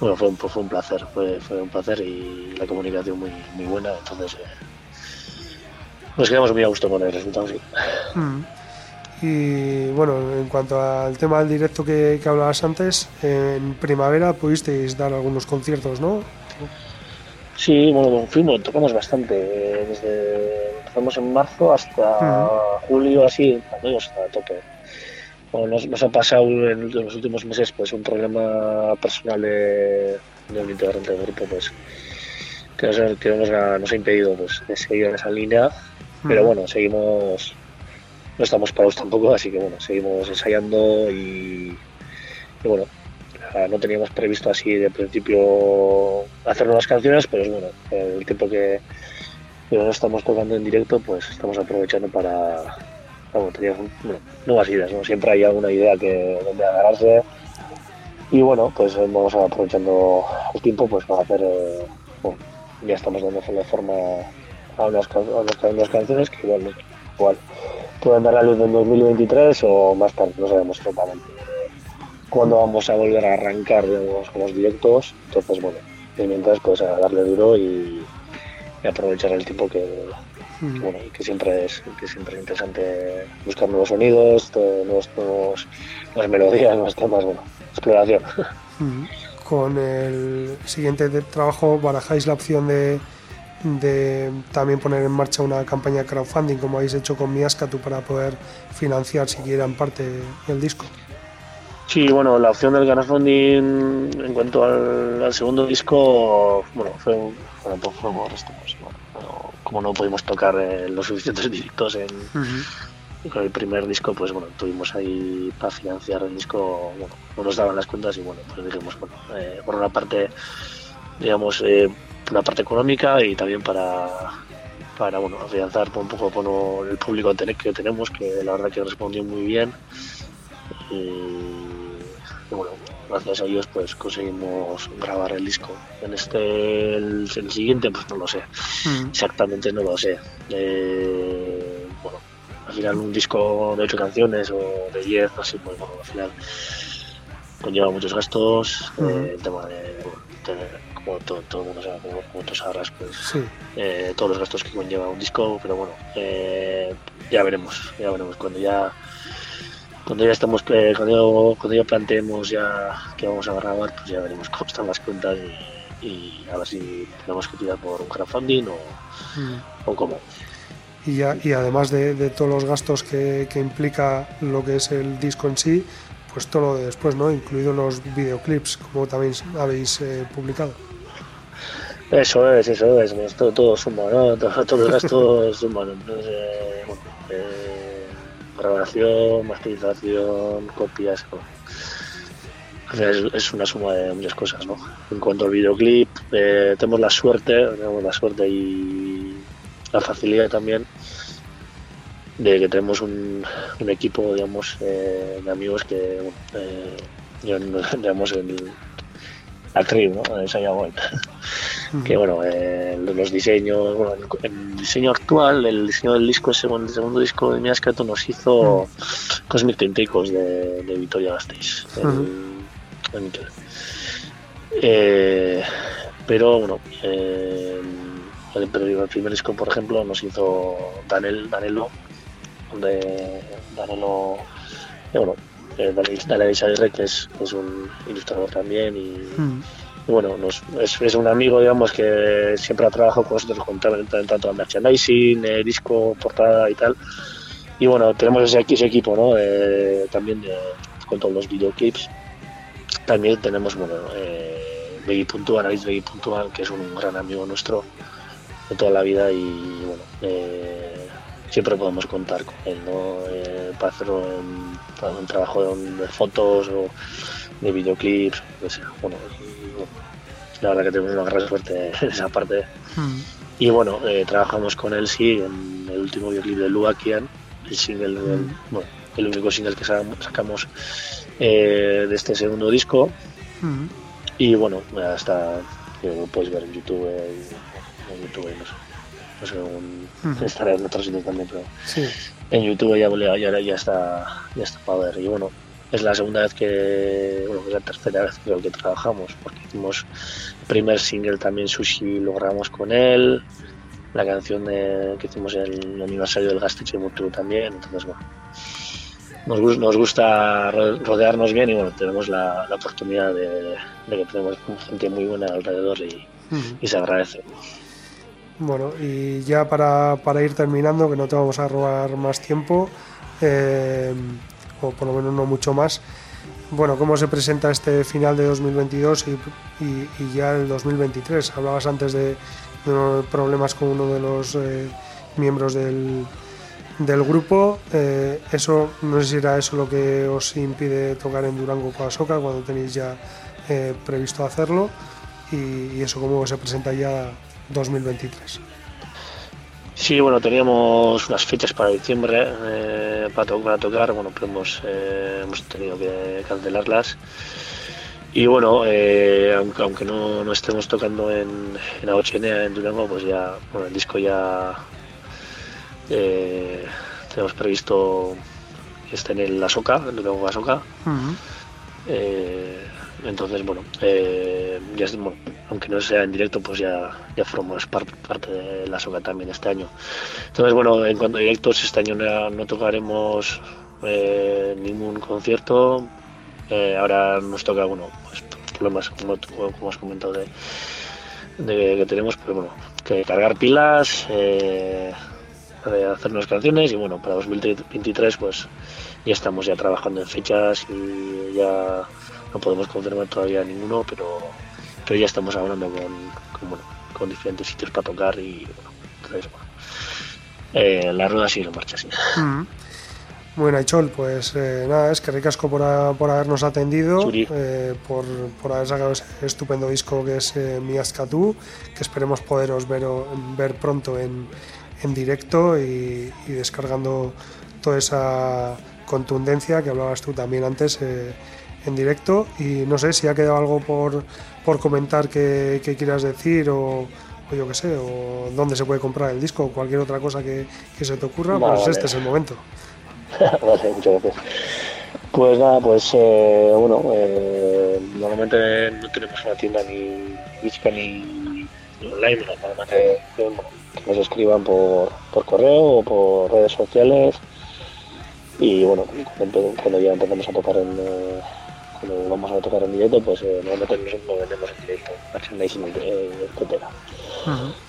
E: bueno, fue un, fue un placer, fue, fue un placer y la comunicación muy, muy buena, entonces eh, nos quedamos muy a gusto con el resultado, sí.
A: Mm. Y bueno, en cuanto al tema del directo que, hablabas antes, en primavera pudisteis dar algunos conciertos, ¿no?
E: Sí, bueno, fuimos, tocamos bastante, desde empezamos en marzo hasta mm. julio, así, hasta tope. Bueno, nos, ha pasado en los últimos meses pues un problema personal de, un integrante del grupo pues que, nos, nos, ha impedido pues, de seguir en esa línea pero bueno, seguimos, no estamos parados tampoco, así que bueno, seguimos ensayando y, bueno, no teníamos previsto así de principio hacer nuevas canciones, pero bueno, el tiempo que, no estamos tocando en directo, pues estamos aprovechando para, bueno, nuevas ideas, ¿no? Siempre hay alguna idea que donde agarrarse y bueno, pues vamos aprovechando el tiempo pues para hacer, eh, bueno, ya estamos dando forma a unas, canciones que igual, igual pueden dar la luz en 2023 o más tarde, no sabemos totalmente cuándo vamos a volver a arrancar con los directos. Entonces, bueno, mientras pues a darle duro y, aprovechar el tiempo que, bueno, que siempre es que siempre es interesante buscar nuevos sonidos, nuevos, nuevas melodías, nuevos temas, bueno, exploración.
A: Con el siguiente trabajo barajáis la opción de de también poner en marcha una campaña de crowdfunding como habéis hecho con Miascatu para poder financiar siquiera en parte el disco.
E: Sí, bueno, la opción del crowdfunding en cuanto al, segundo disco, bueno, fue, bueno, pues fue por esto, pues, pero como no pudimos tocar eh, los suficientes (laughs) directos en, con el primer disco, pues bueno, tuvimos ahí para financiar el disco, bueno, no nos daban las cuentas y bueno, pues dijimos, bueno, eh, por una parte, digamos, eh, una parte económica y también para, para bueno, afianzar un poco por el público que tenemos, que la verdad que respondió muy bien. Y, bueno, gracias a ellos pues conseguimos grabar el disco. En este, el, siguiente, pues no lo sé, mm. exactamente no lo sé. Eh, bueno, al final un disco de ocho canciones o de diez, así, pues bueno, al final conlleva muchos gastos, mm. eh, el tema de todo, todo el mundo sabe, como, tú sabrás, pues eh, todos los gastos que conlleva un disco, pero bueno, eh, ya veremos, ya veremos cuando ya cuando ya estamos eh, cuando, cuando ya planteemos ya que vamos a grabar, pues ya veremos cómo están las cuentas y, a ver si tenemos que tirar por un crowdfunding o, mm. o cómo.
A: Y, ya, y además de, de todos los gastos que, que implica lo que es el disco en sí, pues todo lo de después, ¿no? Incluidos los videoclips, como también habéis eh, publicado.
E: Eso es, eso es, todo, todo suma, ¿no? (laughs) Todo, el gasto (laughs) suma, Entonces, eh, bueno, eh, grabación, masterización, copias, es, es, una suma de muchas cosas, ¿no? En cuanto al videoclip, eh, tenemos la suerte, tenemos la suerte y la facilidad también de que tenemos un, equipo, digamos, eh, de amigos que, bueno, eh, digamos, (laughs) el, crew, ¿no? Esa ya Que bueno, eh, los diseños, bueno, el, diseño actual, el diseño del disco, el segundo, segundo disco de Miascato nos hizo Cosmic Tentacles de, de Victoria Gasteiz, Eh, pero bueno, eh, el, primer disco, por ejemplo, nos hizo Danel, Danelo, donde Danelo, bueno, eh, Daniel que es, es, un ilustrador también y, mm. bueno, nos, es, es, un amigo, digamos, que siempre ha trabajado con nosotros con tanto merchandising, eh, disco, portada y tal. Y bueno, tenemos ese, ese equipo, ¿no? también con todos los videoclips. También tenemos, bueno, eh, Beggy Puntual, Puntual, que es un gran amigo nuestro de toda la vida y bueno, eh, siempre podemos contar con él, ¿no? Eh, para un, trabajo de, fotos o de videoclips, Bueno, la verdad que tenemos una gran suerte (laughs) en esa parte. Hmm. Y bueno, eh, trabajamos con él, sí, en el último videoclip de Luakian, el single, hmm. bueno, el único single que sacamos de este segundo disco. Hmm. Y bueno, hasta que lo puedes ver en YouTube. en YouTube no sé no sé, un, estará en otros sitios también, pero en YouTube ya, ya, ya, está, ya está para ver. Y bueno, es la segunda vez que, bueno, es la tercera vez creo que trabajamos, porque hicimos el primer single también Sushi, lo grabamos con él, la canción de, que hicimos en el aniversario del Gastich de también, entonces bueno. Nos, nos, gusta rodearnos bien y bueno, tenemos la, la oportunidad de, de, que tenemos gente muy buena alrededor y, y se agradece.
A: Bueno, y ya para, para, ir terminando, que no te vamos a robar más tiempo, eh, o por lo menos no mucho más, bueno, ¿cómo se presenta este final de 2022 y, y, ya el 2023? Hablabas antes de, problemas con uno de los eh, miembros del, del grupo. Eh, eso no sé si era eso lo que os impide tocar en Durango con Asoka cuando tenéis ya previsto hacerlo. Y, y, eso cómo se presenta ya 2023.
E: Sí, bueno, teníamos unas fechas para diciembre eh, para, tocar, bueno, pero hemos, eh, hemos tenido que cancelarlas. Y bueno, eh, aunque, aunque no, no, estemos tocando en, en Aochenea, en Durango, pues ya, bueno, el disco ya tenemos previsto que esté en el Asoka, en Durango Asoka. Entonces, bueno, ya, bueno, aunque no sea en directo, pues ya, ya formamos parte, parte de la soga también este año. Entonces, bueno, en cuanto a directos, este año no, tocaremos eh, ningún concierto. Eh, ahora nos toca, bueno, pues problemas como, como has comentado de, que tenemos, pero bueno, que cargar pilas, eh, hacernos canciones y bueno, para 2023 pues ya estamos ya trabajando en fechas y ya no podemos confirmar todavía ninguno, pero pero ya estamos hablando con, con, diferentes sitios para tocar y bueno, entonces, bueno, eh, la rueda sigue en marcha así.
A: Mm. Bueno, Aichol, pues eh, nada, es que ricasco por, por habernos atendido, eh, por, por, haber sacado ese estupendo disco que es eh, Miascatú, que esperemos poderos ver, ver pronto en, en directo y, y, descargando toda esa contundencia que hablabas tú también antes en directo. Y no sé si ha quedado algo por, por comentar que, quieras decir o, yo qué sé, o dónde se puede comprar el disco o cualquier otra cosa que, se te ocurra, pues este es el momento. (laughs)
E: vale, muchas gracias. Pues nada, pues eh, bueno, eh, normalmente no tenemos una tienda ni física ni, online, nada más que, nos escriban por, por correo o por redes sociales y bueno, cuando, ya empezamos a tocar en, eh, cuando vamos a tocar en directo, pues eh, normalmente no vendemos en directo, merchandising, eh, etcétera.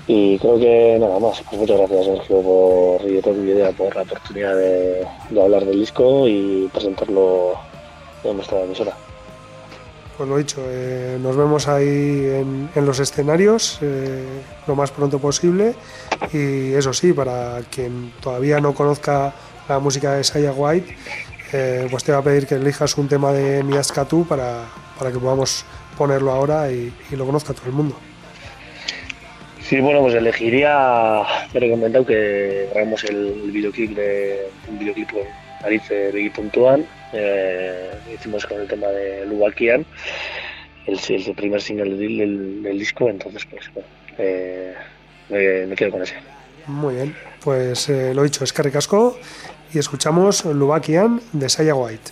E: Y creo que nada más. Pues muchas gracias, Sergio, por, y mi idea, por la oportunidad de, hablar del disco y presentarlo en nuestra emisora.
A: Pues lo dicho, eh, nos vemos ahí en, en los escenarios eh, lo más pronto posible y eso sí, para quien todavía no conozca la música de Saya White, eh, pues te va a pedir que elijas un tema de Miascatú para, para que podamos ponerlo ahora y, lo conozca todo el mundo.
E: Sí, bueno, pues elegiría, he recomendado que hagamos el, videoclip de un videoclip con Alice Begui Puntuan, eh, hicimos con el tema de Lubakian, el, el primer single del, disco, entonces pues bueno, eh, me, quedo con ese.
A: Muy bien, pues lo dicho, es Carricasco y escuchamos Lubakian de Saya White.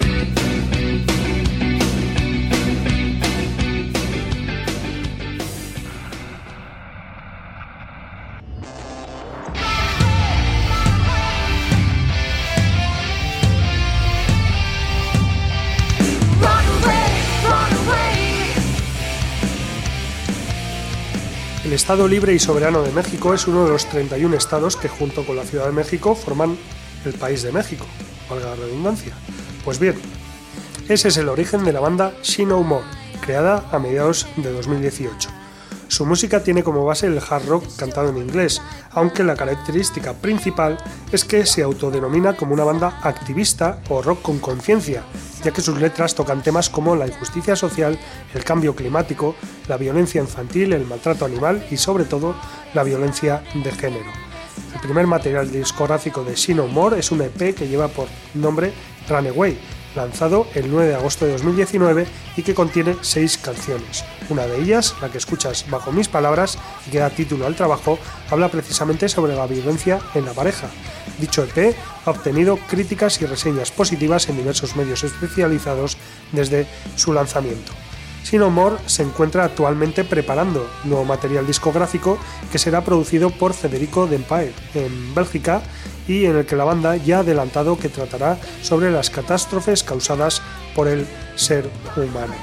A: Estado Libre y Soberano de México es uno de los 31 estados que junto con la Ciudad de México forman el país de México, valga la redundancia. Pues bien, ese es el origen de la banda She No More, creada a mediados de 2018. Su música tiene como base el hard rock cantado en inglés, aunque la característica principal es que se autodenomina como una banda activista o rock con conciencia, ya que sus letras tocan temas como la injusticia social, el cambio climático, la violencia infantil, el maltrato animal y sobre todo la violencia de género. El primer material discográfico de No More es un EP que lleva por nombre Runaway, lanzado el 9 de agosto de 2019 y que contiene seis canciones. Una de ellas, la que escuchas bajo mis palabras y que da título al trabajo, habla precisamente sobre la violencia en la pareja. Dicho EP ha obtenido críticas y reseñas positivas en diversos medios especializados desde su lanzamiento. Sinomore se encuentra actualmente preparando nuevo material discográfico que será producido por Federico Dempire en Bélgica y en el que la banda ya ha adelantado que tratará sobre las catástrofes causadas por el ser humano.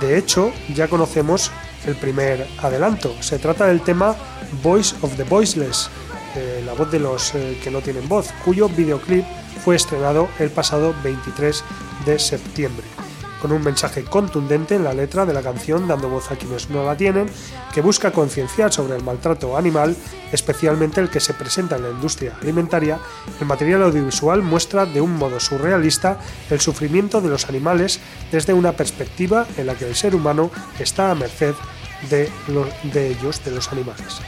A: De hecho, ya conocemos el primer adelanto. Se trata del tema Voice of the Voiceless, eh, la voz de los eh, que no tienen voz, cuyo videoclip fue estrenado el pasado 23 de septiembre con un mensaje contundente en la letra de la canción dando voz a quienes no la tienen, que busca concienciar sobre el maltrato animal, especialmente el que se presenta en la industria alimentaria, el material audiovisual muestra de un modo surrealista el sufrimiento de los animales desde una perspectiva en la que el ser humano está a merced de, de ellos, de los animales.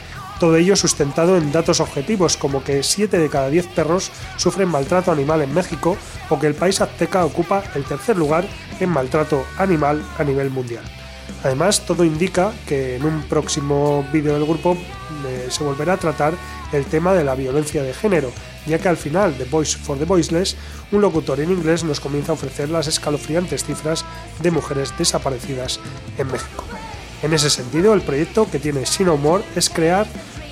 A: Todo ello sustentado en datos objetivos como que 7 de cada 10 perros sufren maltrato animal en México o que el país azteca ocupa el tercer lugar en maltrato animal a nivel mundial. Además, todo indica que en un próximo vídeo del grupo eh, se volverá a tratar el tema de la violencia de género, ya que al final de Voice for the Voiceless, un locutor en inglés nos comienza a ofrecer las escalofriantes cifras de mujeres desaparecidas en México. En ese sentido, el proyecto que tiene Sinomore es crear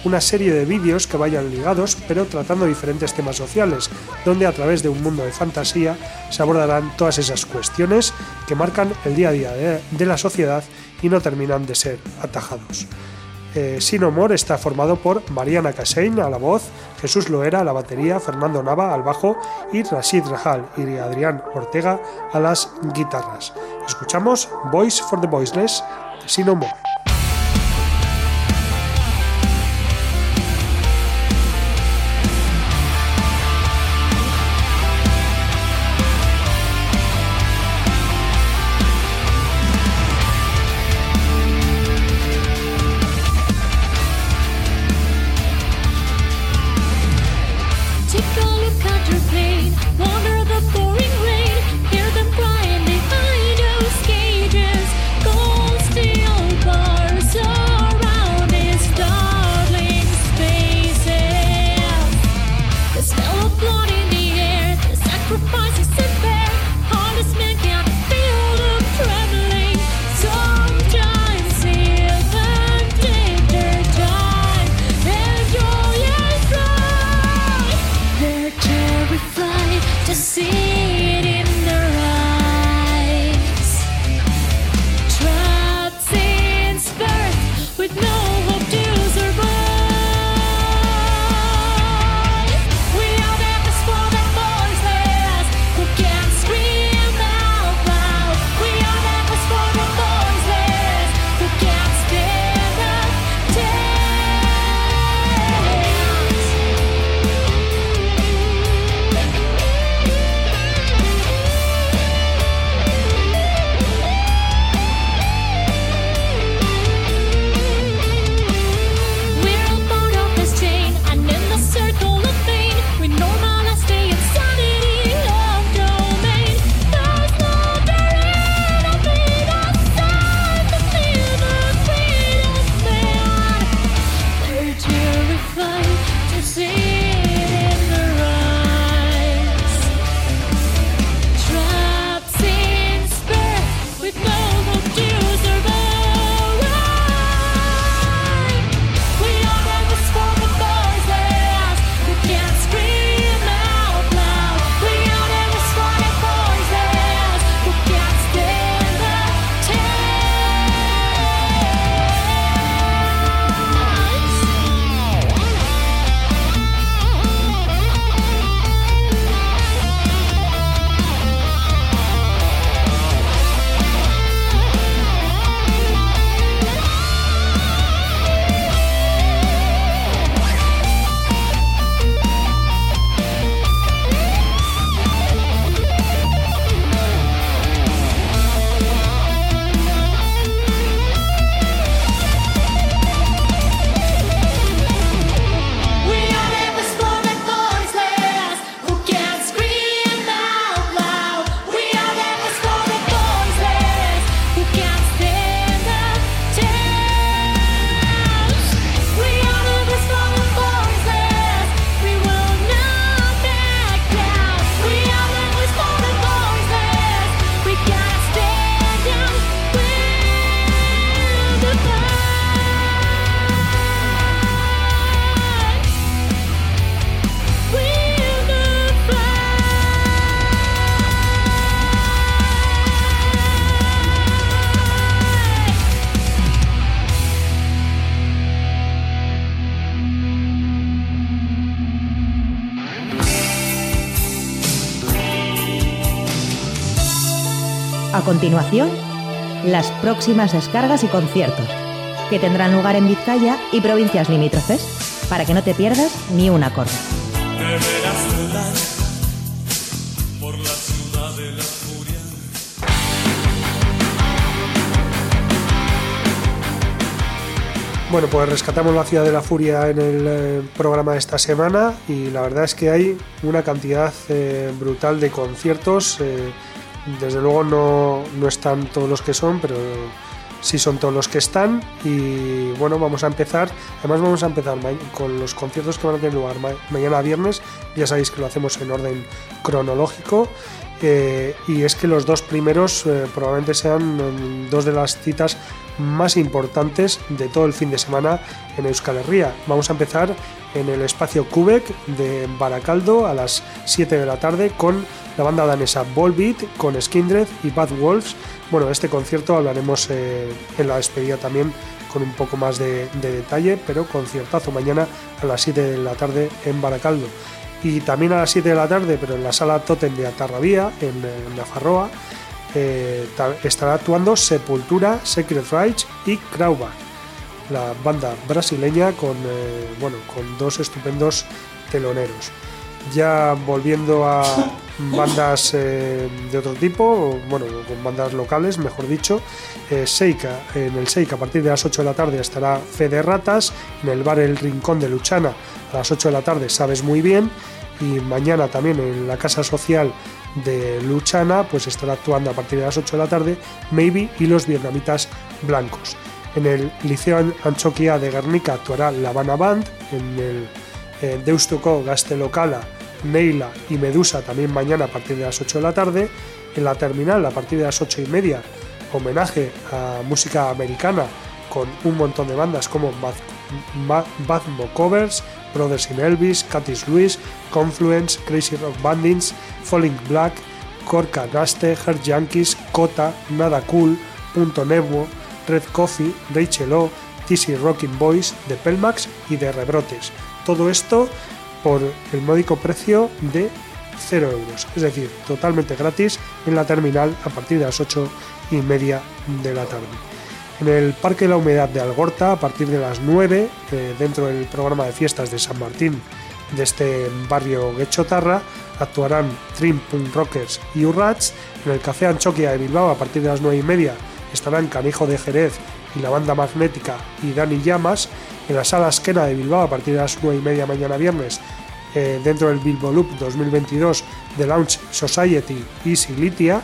A: una serie de vídeos que vayan ligados, pero tratando diferentes temas sociales, donde a través de un mundo de fantasía se abordarán todas esas cuestiones que marcan el día a día de, la sociedad y no terminan de ser atajados. Eh, Sinomor está formado por Mariana Casein a la voz, Jesús Loera a la batería, Fernando Nava al bajo y Rashid Rajal y Adrián Ortega a las guitarras. Escuchamos Voice for the Voiceless de Sinomor.
B: Continuación, las próximas descargas y conciertos, que tendrán lugar en Vizcaya y provincias limítrofes, para que no te pierdas ni un acorde.
A: Bueno, pues rescatamos la ciudad de la furia en el eh, programa de esta semana y la verdad es que hay una cantidad eh, brutal de conciertos. eh, desde luego no, no están todos los que son, pero sí son todos los que están. Y bueno, vamos a empezar. Además vamos a empezar con los conciertos que van a tener lugar ma- mañana viernes. Ya sabéis que lo hacemos en orden cronológico. Eh, y es que los dos primeros eh, probablemente sean mm, dos de las citas más importantes de todo el fin de semana en Euskal Herria. Vamos a empezar en el espacio Kubek de Baracaldo a las 7 de la tarde con la banda danesa Volbeat, con Skindred y Bad Wolves. Bueno, este concierto hablaremos eh, en la despedida también con un poco más de, de detalle, pero conciertazo mañana a las 7 de la tarde en Baracaldo. Y también a las 7 de la tarde, pero en la sala Totem de Atarrabía, en, eh, Nafarroa, eh, ta- estará actuando Sepultura, Secret Rage y Kraubach, la banda brasileña con, eh, bueno, con dos estupendos teloneros. Ya volviendo a bandas eh, de otro tipo, bueno, con bandas locales, mejor dicho, eh, Seika, en el Seika a partir de las 8 de la tarde estará Fede Ratas, en el bar El Rincón de Luchana a las 8 de la tarde, sabes muy bien, y mañana también en la Casa Social de Luchana, pues estará actuando a partir de las 8 de la tarde Maybe y los vietnamitas blancos. En el Liceo An- Antxokia de Guernica actuará La Habana Band, en el eh, Deustuko Gastelokala, Neila y Medusa también mañana a partir de las 8 de la tarde. En la terminal a partir de las 8 y media, homenaje a música americana con un montón de bandas como Bad, Ba- Badmo Covers, Brothers in Elvis, Catis Lewis, Confluence, Crazy Rock Bandits, Falling Black, Corca Gaste, Her Yankees, Cota, Nada Cool, Punto Nebuo, Red Coffee, Rachel O, TC Rocking Boys, de Pelmax y de Rebrotes. Todo esto por el módico precio de 0 euros, es decir, totalmente gratis en la terminal a partir de las 8 y media de la tarde. En el Parque de la Humedad de Algorta, a partir de las 9, eh, dentro del programa de fiestas de San Martín de este barrio Guechotarra, actuarán Trim Punk Rockers y Urrats. En el Café Anchoquia de Bilbao, a partir de las 9 y media, estarán Canijo de Jerez y la banda magnética y Dani Llamas. En la Sala Esquena de Bilbao, a partir de las 9 y media mañana viernes, eh, dentro del Bilbo Loop 2022 de Launch Society y Silitia.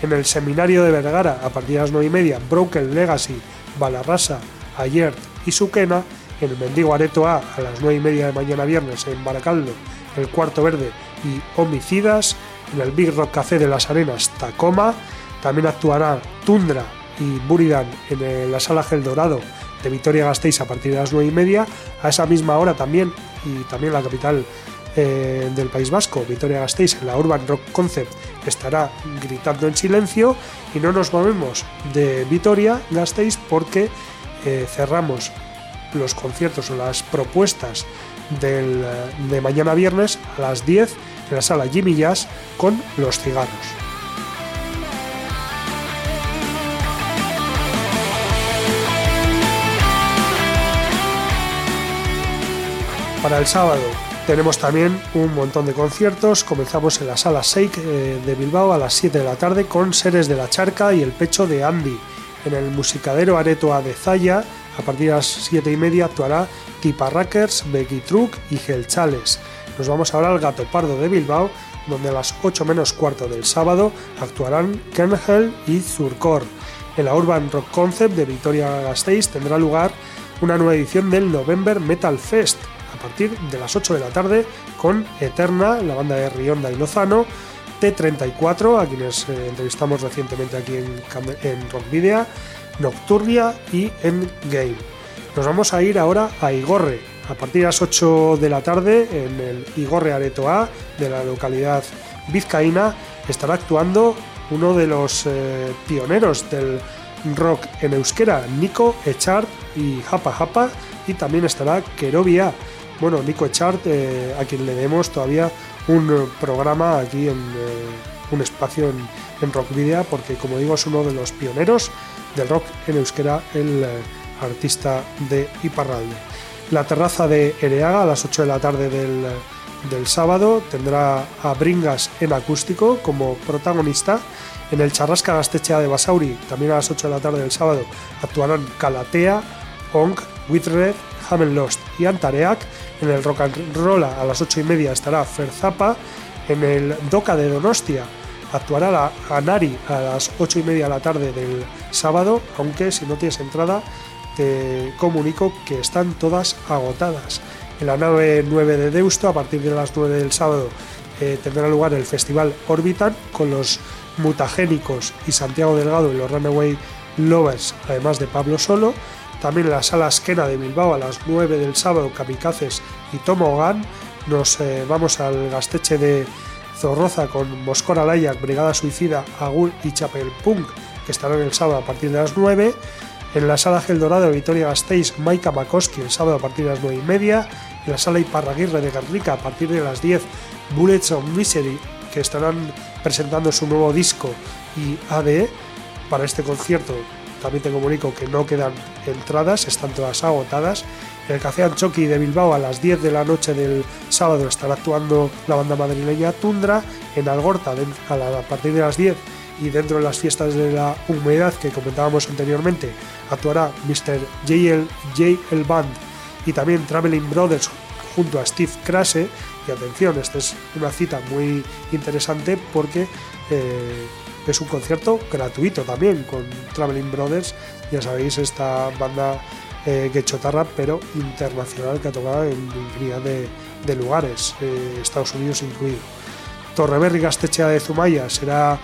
A: En el Seminario de Vergara, a partir de las 9 y media, Broken Legacy, Balarrasa, Ayert y Suquena. En el Mendigo Areto A, a las 9 y media de mañana viernes, en Baracaldo, el Cuarto Verde y Homicidas. En el Big Rock Café de las Arenas, Tacoma. También actuará Tundra y Buridan en eh, la Sala Gel Dorado de Vitoria Gasteiz a partir de las 9 y media. A esa misma hora también, y también la capital eh, del País Vasco, Vitoria Gasteiz, en la Urban Rock Concept, estará gritando en silencio. Y no nos movemos de Vitoria Gasteiz porque eh, cerramos los conciertos o las propuestas del, de mañana viernes a las 10 en la sala Jimmy Jazz con los cigarros. Para el sábado tenemos también un montón de conciertos. Comenzamos en la sala Seik eh, de Bilbao a las 7 de la tarde con Seres de la Charca y El Pecho de Andy. En el musicadero Aretoa de Zaya, a partir de las 7 y media actuará Tiparrackers, Becky Truck y Gelchales. Nos vamos ahora al Gato Pardo de Bilbao, donde a las 8 menos cuarto del sábado actuarán Kernhel y Zurkor. En la Urban Rock Concept de Victoria Gasteiz tendrá lugar una nueva edición del November Metal Fest a partir de las 8 de la tarde con Eterna, la banda de Rionda y Lozano, T34, a quienes eh, entrevistamos recientemente aquí en, en Nocturnia y Endgame. Nos vamos a ir ahora a Igorre, a partir de las 8 de la tarde en el Igorre Areto A de la localidad vizcaína estará actuando uno de los eh, pioneros del rock en euskera, Nico Echart y Japa Japa, y también estará Kerovia. Bueno, Nico Echart, eh, a quien le demos todavía un eh, programa aquí en, eh, un espacio en, en Rock Video porque como digo es uno de los pioneros del rock en euskera, el artista de Iparralde. La terraza de Ereaga a las 8 de la tarde del, del sábado tendrá a Bringas en acústico como protagonista. En el Charrasca Gastechea de Basauri, también a las 8 de la tarde del sábado, actuarán Calatea, Onk, Witred, Hamel Lost y Antareak. En el Rock and Roll a las 8 y media estará Ferzapa. En el Doca de Donostia actuará la Anari a las 8 y media de la tarde del sábado, aunque si no tienes entrada te comunico que están todas agotadas. En la nave 9 de Deusto, a partir de las 9 del sábado, eh, tendrá lugar el festival Orbitan con los Mutagénicos y Santiago Delgado y los Runaway Lovers, además de Pablo Solo. También en la sala Esquena de Bilbao a las 9 del sábado, Kamikazes y Tomogan. Nos eh, vamos al Gasteche de Zorroza con Moscora Layak, Brigada Suicida, Agur y Chapel Punk, que estarán el sábado a partir de las 9. En la sala Gel Dorado de Vitoria Gasteiz, Maika Makoski el sábado a partir de las 9 y media. En la sala Iparraguirre de Guernica a partir de las 10, Bullets of Misery, que estarán presentando su nuevo disco y ADE. Para este concierto también te comunico que no quedan entradas, están todas agotadas. En el Café Anchoqui de Bilbao a las 10 de la noche del sábado estará actuando la banda madrileña Tundra. En Algorta a, la, a partir de las 10 y dentro de las fiestas de la humedad que comentábamos anteriormente actuará Mr. JL, JL Band y también Traveling Brothers junto a Steve Krase y atención, esta es una cita muy interesante porque eh, es un concierto gratuito también con Traveling Brothers, ya sabéis esta banda eh, que chotarra pero internacional que ha tocado en infinidad de, de lugares, eh, Estados Unidos incluido. Torreberry Gastechea de Zumaya será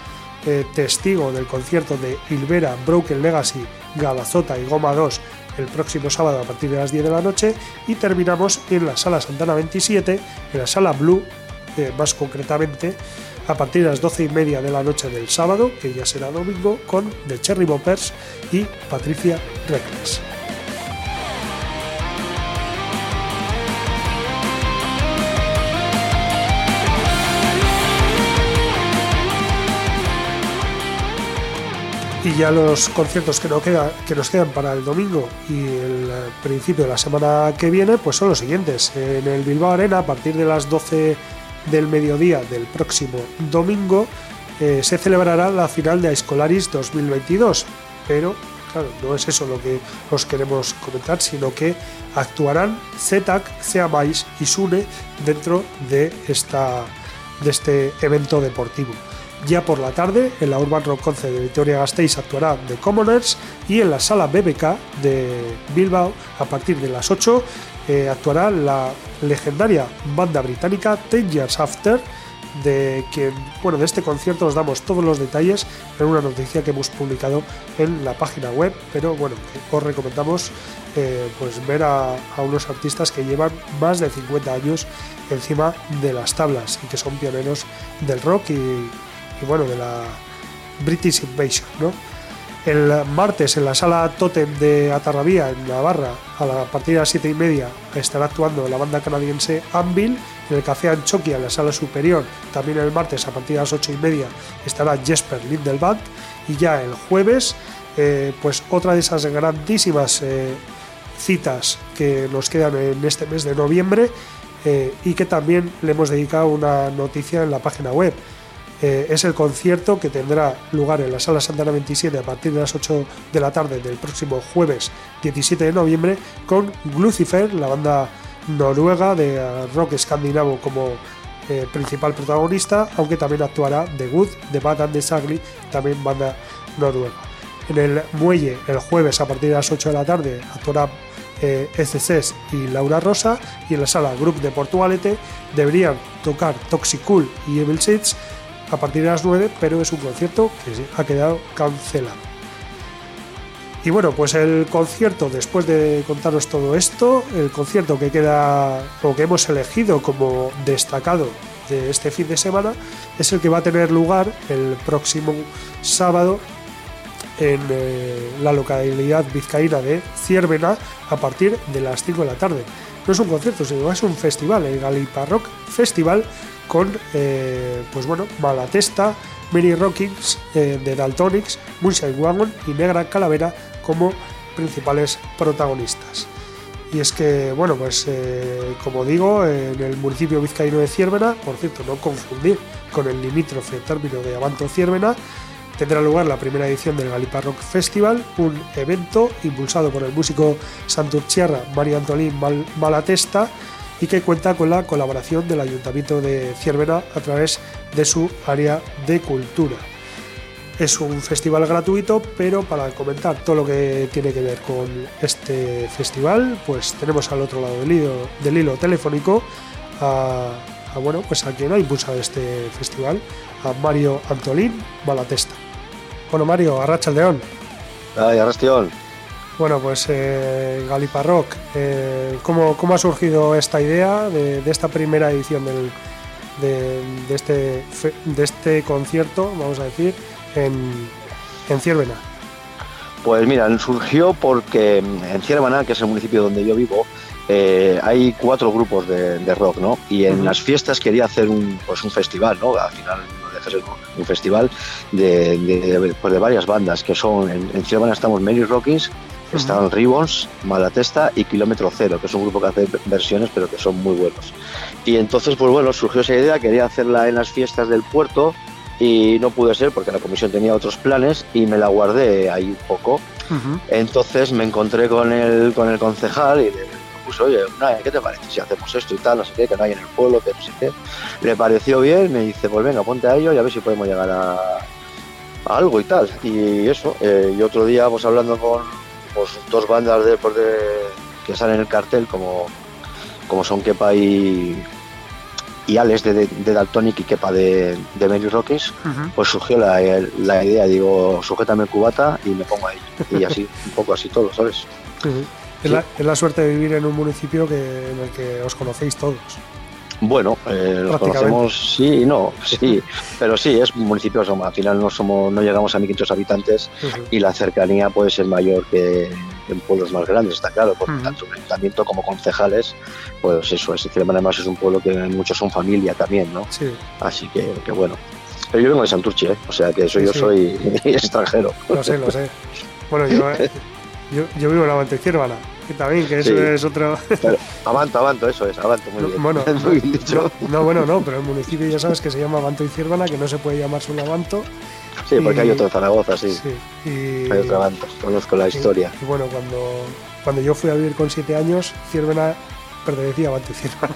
A: eh, testigo del concierto de Ilvera, Broken Legacy, Galazota y Goma 2 el próximo sábado a partir de las 10 de la noche y terminamos en la sala Santana 27, en la sala Blue, eh, más concretamente a partir de las 12 y media de la noche del sábado, que ya será domingo, con The Cherry Boppers y Patricia Reckless. Y ya los conciertos que, no que nos quedan para el domingo y el eh, principio de la semana que viene, pues son los siguientes. En el Bilbao Arena, a partir de las 12 del mediodía del próximo domingo, eh, se celebrará la final de Aescolaris 2022. Pero, claro, no es eso lo que os queremos comentar, sino que actuarán ZAC, Ceamais y Sune dentro de, esta, de este evento deportivo. Ya por la tarde, en la Urban Rock Concert de Vitoria Gasteiz actuará The Commoners y en la sala BBK de Bilbao, a partir de las 8, eh, actuará la legendaria banda británica Ten Years After, de quien, bueno, de este concierto os damos todos los detalles en una noticia que hemos publicado en la página web, pero bueno, os recomendamos eh, pues ver a, a unos artistas que llevan más de 50 años encima de las tablas y que son pioneros del rock y, y bueno, de la British Invasion, ¿no? El martes en la sala Totem de Atarrabía, en Navarra, a la partir de las 7 y media, estará actuando la banda canadiense Anvil. En el Café Anchoquia, en la sala superior, también el martes, a partir de las 8 y media, estará Jesper Lindelband. Y ya el jueves, eh, pues otra de esas grandísimas eh, citas que nos quedan en este mes de noviembre eh, y que también le hemos dedicado una noticia en la página web eh, es el concierto que tendrá lugar en la Sala Santana 27 a partir de las 8 de la tarde del próximo jueves 17 de noviembre con Lucifer, la banda noruega de eh, rock escandinavo como eh, principal protagonista, aunque también actuará The Good, The Bad and The Sagly, también banda noruega. En el Muelle, el jueves a partir de las 8 de la tarde, actuará eh, y Laura Rosa, y en la sala Group de Portugalete deberían tocar Toxic Cool y Evil Seeds a partir de las 9, pero es un concierto que ha quedado cancelado. Y bueno, pues el concierto, después de contaros todo esto, el concierto que queda o que hemos elegido como destacado de este fin de semana es el que va a tener lugar el próximo sábado en eh, la localidad vizcaína de Ciervena a partir de las 5 de la tarde. No es un concierto, sino es un festival, el Galipa Rock Festival, con, eh, pues bueno, Malatesta, Mary Rockings eh, de Daltonics, Moonshine Wagon y Negra Calavera como principales protagonistas. Y es que, bueno, pues eh, como digo, en el municipio vizcaíno de Ciervena, por cierto, no confundir con el limítrofe término de Avanto Ciervena, tendrá lugar la primera edición del Galipa Rock Festival, un evento impulsado por el músico santurciarra Mario Antolín Mal- Malatesta y que cuenta con la colaboración del Ayuntamiento de Ciervena a través de su área de cultura. Es un festival gratuito, pero para comentar todo lo que tiene que ver con este festival, pues tenemos al otro lado del hilo, del hilo telefónico a, bueno, pues a quien ha impulsado este festival, a Mario Antolín Malatesta. Bueno, Mario, Arracha el León.
F: Ay, Arrastión.
A: Bueno, pues eh, Galipa Rock, eh, ¿cómo, cómo ha surgido esta idea de, de esta primera edición del, de, de este, de este concierto, vamos a decir, en, en Ciervena?
F: Pues mira, surgió porque en Ciervana, que es el municipio donde yo vivo, eh, hay cuatro grupos de, de rock, ¿no? Y en las fiestas quería hacer un, pues un festival, ¿no? Al final un festival de, pues de varias bandas, que son, en, en Ciervana estamos Mary Están Ribbons, Malatesta y Kilómetro Cero, que es un grupo que hace versiones pero que son muy buenos. Y entonces, pues bueno, surgió esa idea, quería hacerla en las fiestas del puerto y no pude ser porque la comisión tenía otros planes y me la guardé ahí un poco. Entonces me encontré con el, con el concejal y le puse, oye, ¿qué te parece si hacemos esto y tal? No sé qué, que no hay en el pueblo, que no sé qué. Le pareció bien, me dice, pues venga, ponte a ello y a ver si podemos llegar a, a algo y tal. Y eso, eh, y otro día, pues hablando con pues, dos bandas de, pues, de- que salen en el cartel, como, como son Kepa y, y Alex de, de, de Daltonic y Kepa de, de Mary Rockins, pues surgió la, la idea, digo, sujétame el cubata y me pongo ahí. Y así, (laughs) un poco así todo, ¿sabes?
A: Es, la, es la suerte de vivir en un municipio que, en el que os conocéis todos.
F: Bueno, eh, los conocemos, sí y no, sí, (laughs) pero sí, es un municipio, somos, al final no somos, no llegamos a 1.500 habitantes y la cercanía puede ser mayor que en pueblos más grandes, está claro, porque
A: Ujú.
F: tanto el ayuntamiento como concejales, pues eso es, además es un pueblo que muchos son familia también, ¿no?
A: Sí,
F: Así que, que bueno. Pero yo vengo de Santurce, ¿eh? o sea que eso
A: Sí,
F: yo
A: sí.
F: soy (laughs) extranjero.
A: lo sé, lo sé. Bueno, yo, (laughs) yo, yo vivo en Avante Ciervana, que también, que eso
F: Sí.
A: es otro...
F: Pero, avanto, avanto, eso es, avanto, muy bien.
A: Bueno, (laughs)
F: muy bien dicho.
A: no, no, bueno, no, pero el municipio ya sabes que se llama Avanto y Ciervana, que no se puede llamar solo Avanto.
F: Sí, porque hay
A: y-
F: otro en Zaragoza, sí.
A: Sí, y,
F: Hay otro avanto, conozco la
A: y-
F: historia.
A: Y, bueno, cuando, cuando yo fui a vivir con siete años, Ciervena pertenecía a Avanto y Ciervana.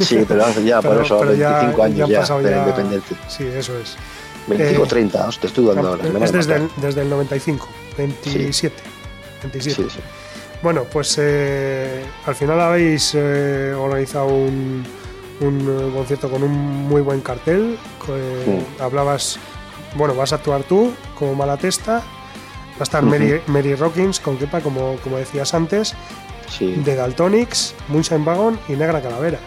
F: Sí, pero ya, (laughs) por
A: Pero-
F: eso,
A: pero
F: 25 años
A: han
F: ya,
A: pasado
F: de
A: ya-
F: independencia.
A: Sí, eso es.
F: 25
A: Eh,
F: 30, os te estoy dando ahora.
A: es desde el, desde el 95, 27. 27.
F: Sí, sí.
A: Bueno, pues eh, al final habéis eh, organizado un, un, eh, concierto con un muy buen cartel. eh, Hablabas, bueno, vas a actuar tú como Malatesta, va a estar. Mary, Mary Rockins con Kepa, como, como decías antes,
F: Sí,
A: de Daltonics, Moonshine Wagon y Negra Calavera.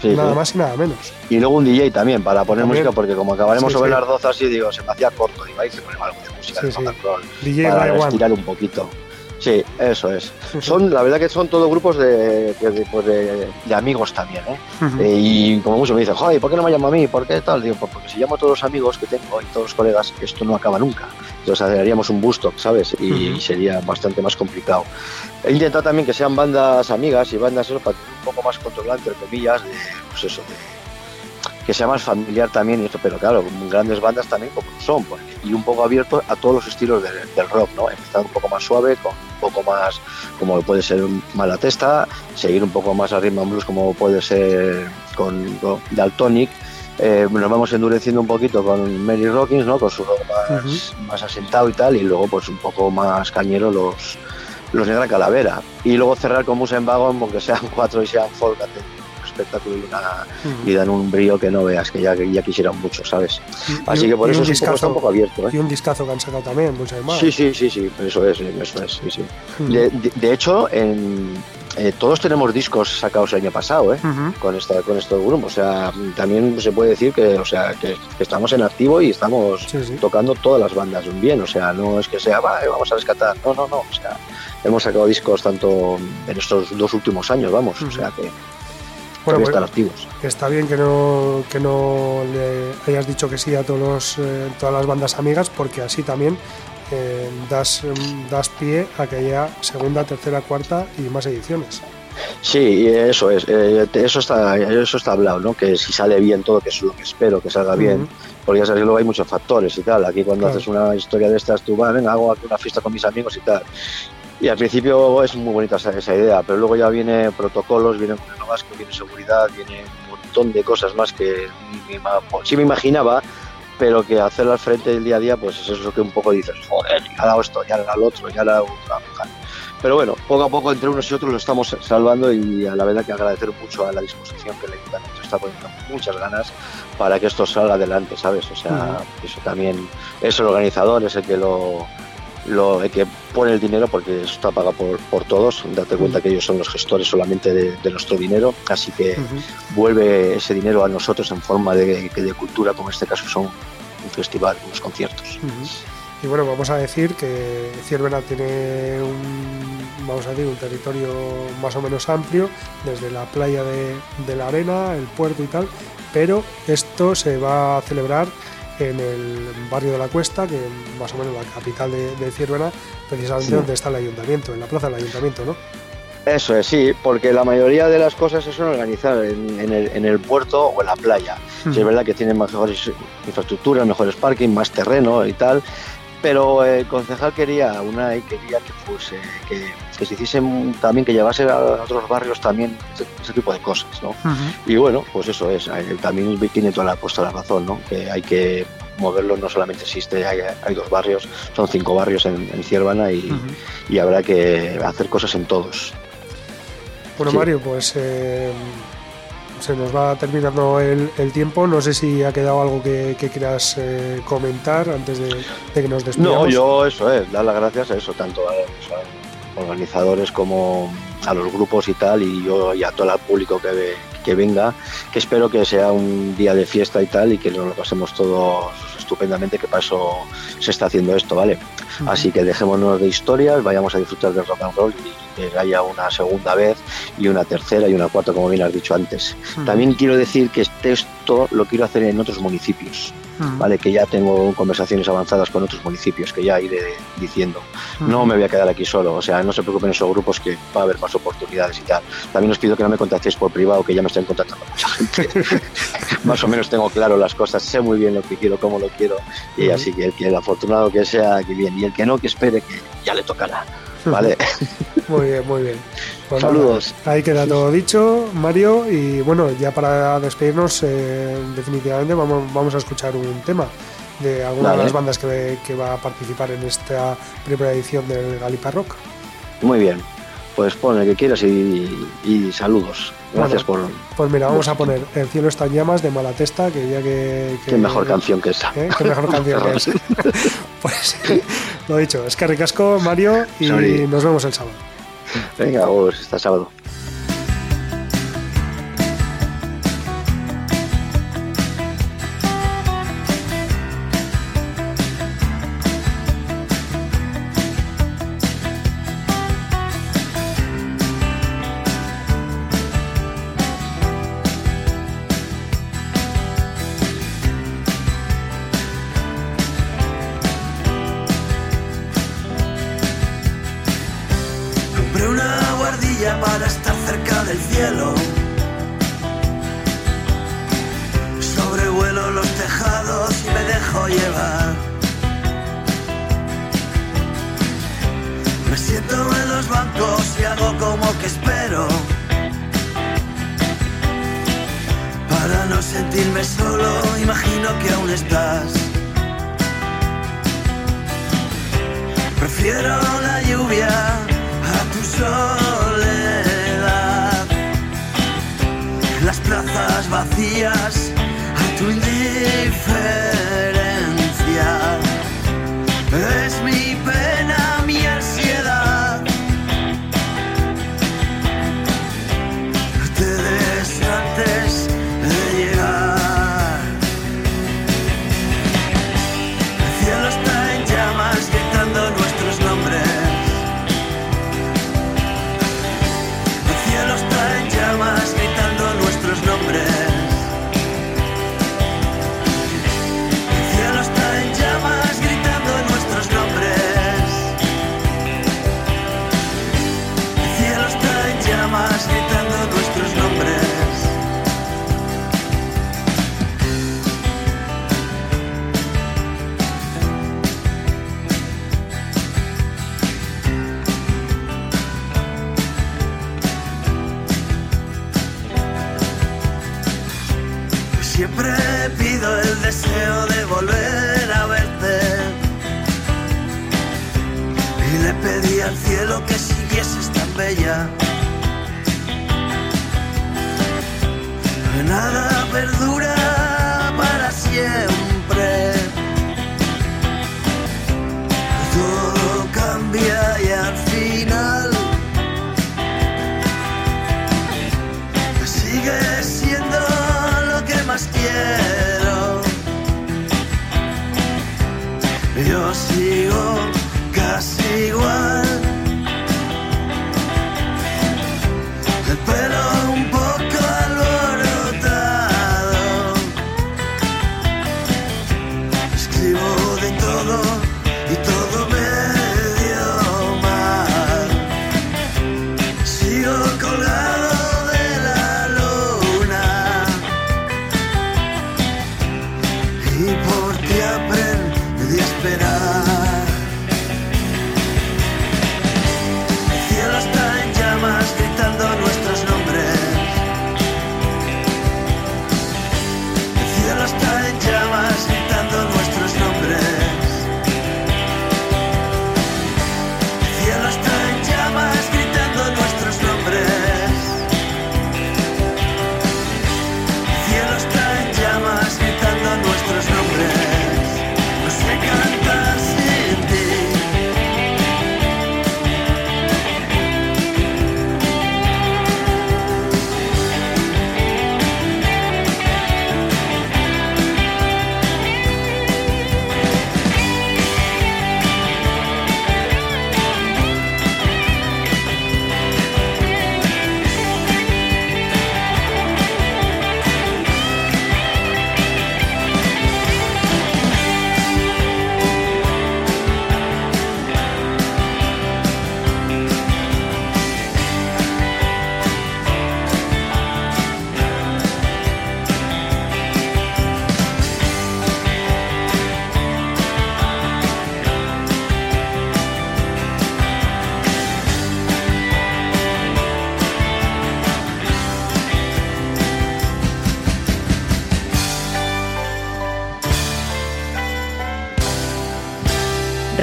F: sí,
A: nada más y nada menos.
F: Y luego un DJ también, para poner
A: También.
F: música, porque como acabaremos sobre las 12 así, digo, se me hacía corto. Digo, ahí se ponemos algo de música
A: Sí,
F: de
A: DJ
F: para
A: Ray One.
F: estirar un poquito. Sí, eso es. (laughs) Son, la verdad que son todos grupos de, pues de- de amigos también, ¿eh? Eh, y como muchos me dicen, joder, ¿por qué no me llama a mí? ¿Por qué tal? Digo, pues porque si llamo a todos los amigos que tengo y todos los colegas, esto no acaba nunca. Entonces haríamos un busto, ¿sabes? Y sería bastante más complicado. He intentado también que sean bandas amigas y bandas eso, para tener un poco más controlante, entre comillas, de, pues eso, de- que sea más familiar también y esto, pero claro, grandes bandas también como son, porque- y un poco abierto a todos los estilos del, del rock, ¿no? Empezar un poco más suave, con un poco más, como puede ser Malatesta, seguir un poco más a rhythm and blues como puede ser con, con Daltonic, eh, nos vamos endureciendo un poquito con Mary Rockins, ¿no? Con su rock más, más asentado y tal, y luego pues un poco más cañero los, los Negra Calavera. Y luego cerrar con Musa en Vagon, aunque sean (laughs) cuatro y sean folk, espectáculo y, una- y dan un brillo que no veas, que ya, que ya quisieran mucho, ¿sabes? Así
A: y-
F: que por eso es un poco, está un
A: discazo-
F: poco abierto, ¿eh?
A: Y un discazo que han sacado también, Moonshine Wagon.
F: Sí, sí, sí, sí, eso es, eso es, sí, sí. De, de- de hecho, en, eh, todos tenemos discos sacados el año pasado, ¿eh?
A: Ujú.
F: con esta con estos grupos. O sea, también se puede decir que, o sea, que, que estamos en activo y estamos
A: Sí, sí.
F: tocando todas las bandas bien. O sea, no es que sea, "Va, eh, vamos a rescatar. No, no, no. O sea, hemos sacado discos tanto en estos dos últimos años, vamos. O sea que
A: pues,
F: activos.
A: Está bien que no, que no le hayas dicho que sí a todos los, eh, todas las bandas amigas, porque así también eh, das, das pie a que haya segunda, tercera, cuarta y más ediciones.
F: Sí, eso es, eh, eso está, eso está hablado, ¿no? Que si sale bien todo, que es lo que espero, que salga bien, porque ya sabes que luego hay muchos factores y tal. Aquí cuando
A: Claro.
F: haces una historia de estas, tú vas, venga, hago aquí una fiesta con mis amigos y tal. Y al principio es muy bonita esa, esa idea, pero luego ya viene protocolos, viene un vasco, viene seguridad, viene un montón de cosas más que ni sí me imaginaba, pero que hacerlo al frente del día a día, pues es eso que un poco dices, joder, ya ha dado esto, ya lo otro, ya dado otra. Pero bueno, poco a poco entre unos y otros lo estamos salvando y a la verdad que agradecer mucho a la disposición que el ayuntamiento está poniendo muchas ganas para que esto salga adelante, ¿sabes? O sea, eso también es el organizador, es el que lo, lo el que pone el dinero porque eso está pagado por, por todos. Date cuenta que ellos son los gestores solamente de, de nuestro dinero, así que vuelve ese dinero a nosotros en forma de, de cultura, como en este caso son un festival, unos conciertos.
A: Y bueno, vamos a decir que Ciervena tiene un, vamos a decir, un territorio más o menos amplio, desde la playa de, de la arena, el puerto y tal, pero esto se va a celebrar en el barrio de la Cuesta, que más o menos la capital de, de Ciervena, precisamente
F: Sí.
A: donde está el ayuntamiento, en la plaza del ayuntamiento, ¿no?
F: Eso es, sí, porque la mayoría de las cosas se suelen organizar en, en el, en el puerto o en la playa. Sí, es verdad que tienen mejores infraestructuras, mejores parking, más terreno y tal, pero el concejal quería una y quería que fuese, que, que se hiciesen también, que llevase a otros barrios también ese, ese tipo de cosas, ¿no? Y bueno, pues eso es, también tiene toda la, puesta la razón, ¿no? Que hay que moverlo, no solamente existe, hay, hay dos barrios, son cinco barrios en, en Ciervana y, y habrá que hacer cosas en todos.
A: Bueno,
F: Sí.
A: Mario, pues eh, se nos va terminando el, el tiempo. No sé si ha quedado algo que, que quieras eh, comentar antes de, de que nos despidamos.
F: No, yo eso es, dar las gracias a eso, tanto a los organizadores como a los grupos y tal, y yo y a todo el público que, ve- que venga, que espero que sea un día de fiesta y tal, y que nos lo pasemos todos estupendamente, que para eso se está haciendo esto, ¿vale? Así que dejémonos de historias, vayamos a disfrutar del rock and roll y que haya una segunda vez y una tercera y una cuarta, como bien has dicho antes.
A: Ujú.
F: También quiero decir que esto lo quiero hacer en otros municipios.
A: Ujú.
F: ¿vale? Que ya tengo conversaciones avanzadas con otros municipios que ya iré diciendo. No
A: Ujú.
F: me voy a quedar aquí solo, o sea, no se preocupen esos grupos que va a haber más oportunidades y tal. También os pido que no me contactéis por privado, que ya me estén contactando mucha gente. (laughs) más o menos tengo claro las cosas, sé muy bien lo que quiero, cómo lo quiero, y así que el, que el afortunado que sea, que bien, y el que no, que espere, que ya le tocará. (laughs) ¿Vale?
A: Muy bien, muy bien. Pues nada,
F: Saludos.
A: ahí queda todo dicho, Mario. Y bueno, ya para despedirnos, eh, definitivamente vamos, vamos a escuchar un tema de alguna de las bandas que, que va a participar en esta primera edición del Galipa Rock.
F: Muy bien. Pues pon el que quieras y, y saludos. Gracias por.
A: Pues mira, vamos a poner El cielo está en llamas de Malatesta, que ya que... que
F: Qué mejor canción que esa.
A: ¿Eh? Qué mejor (laughs) canción que es. Pues lo dicho, es que ricasco, Mario, y
F: Sorry.
A: nos vemos el sábado.
F: Venga, pues hasta sábado.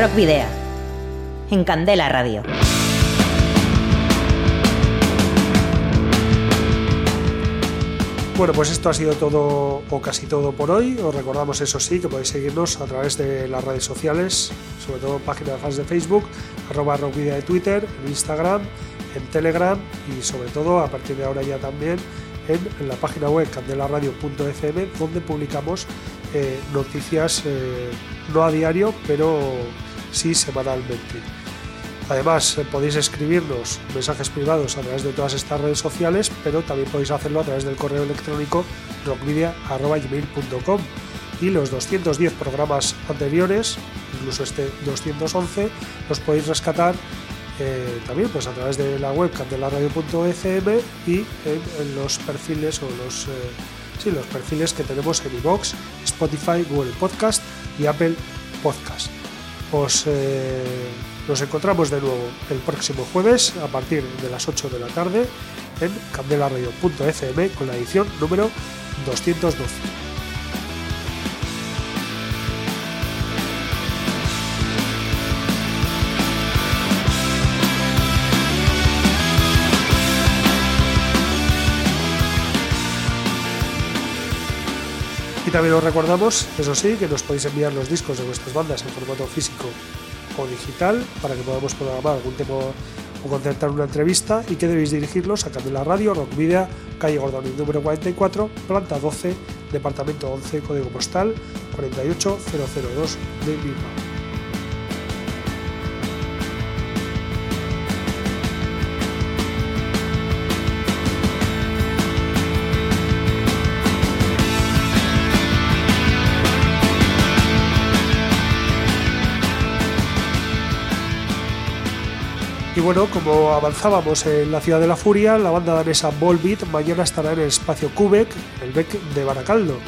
B: Rock. En Candela Radio.
A: Bueno, pues esto ha sido todo o casi todo por hoy. Os recordamos, eso sí, que podéis seguirnos a través de las redes sociales, sobre todo página de fans de Facebook, arroba rockvidia de Twitter, en Instagram, en Telegram y sobre todo a partir de ahora ya también en, en la página web candelaradio.fm donde publicamos eh, noticias eh, no a diario, pero sí semanalmente. Además, eh, podéis escribirnos mensajes privados a través de todas estas redes sociales, pero también podéis hacerlo a través del correo electrónico rockvidia.gmail.com y los 210 programas anteriores, incluso este 211, los podéis rescatar eh, también pues a través de la web candelaradio.fm y en, los perfiles o los, eh, sí, los perfiles que tenemos en iVoox, Spotify, Google Podcast y Apple Podcast. Os, eh, nos encontramos de nuevo el próximo jueves a partir de las 8 de la tarde en candelaradio.fm con la edición número 212. También os recordamos, eso sí, que nos podéis enviar los discos de vuestras bandas en formato físico o digital para que podamos programar algún tema o concertar una entrevista y que debéis dirigirlos a Candela Radio, Rock Video, calle Gordoni número 44, planta 12, departamento 11, código postal 48002 de Bilbao. Bueno, como avanzábamos en la ciudad de la furia, la banda danesa Volbeat mañana estará en el espacio Quebec, el Bec de Baracaldo.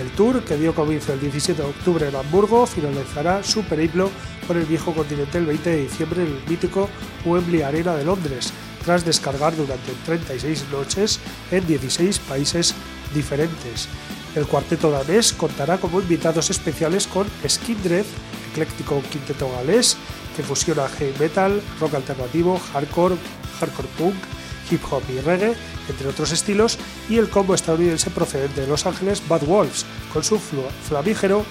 A: El tour, que dio comienzo el 17 de octubre en Hamburgo, finalizará su periplo por el viejo continente el 20 de diciembre en el mítico Wembley Arena de Londres, tras descargar durante 36 noches en 16 países diferentes. El cuarteto danés contará como invitados especiales con Skindred, ecléctico quinteto galés, que fusiona heavy metal, rock alternativo, hardcore, hardcore punk, hip hop y reggae, entre otros estilos, y el combo estadounidense procedente de Los Ángeles Bad Wolves, con su flamígero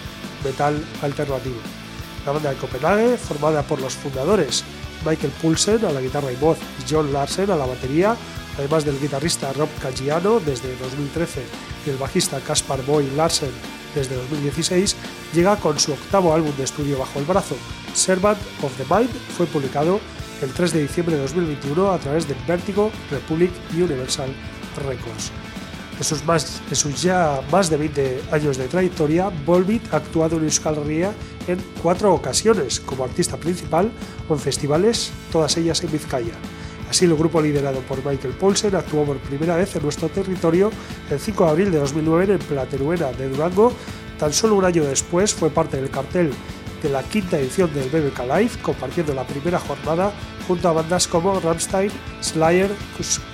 A: metal alternativo. La banda de Copenhague, formada por los fundadores Michael Poulsen a la guitarra y voz y John Larsen a la batería, además del guitarrista Rob Caggiano desde 2013 y el bajista Caspar Boy Larsen desde 2016, llega con su octavo álbum de estudio bajo el brazo. Servant of the Mind fue publicado el 3 de diciembre de 2021 a través de Vertigo, Republic y Universal Records. En sus, más, sus ya más de 20 años de trayectoria, Volbeat ha actuado en Euskal Herria en cuatro ocasiones como artista principal en festivales, todas ellas en Vizcaya. Así, el grupo liderado por Michael Paulsen actuó por primera vez en nuestro territorio el 5 de abril de 2009 en Plateruena de Durango. Tan solo un año después fue parte del cartel de la quinta edición del BBK Live, compartiendo la primera jornada junto a bandas como Rammstein, Slayer,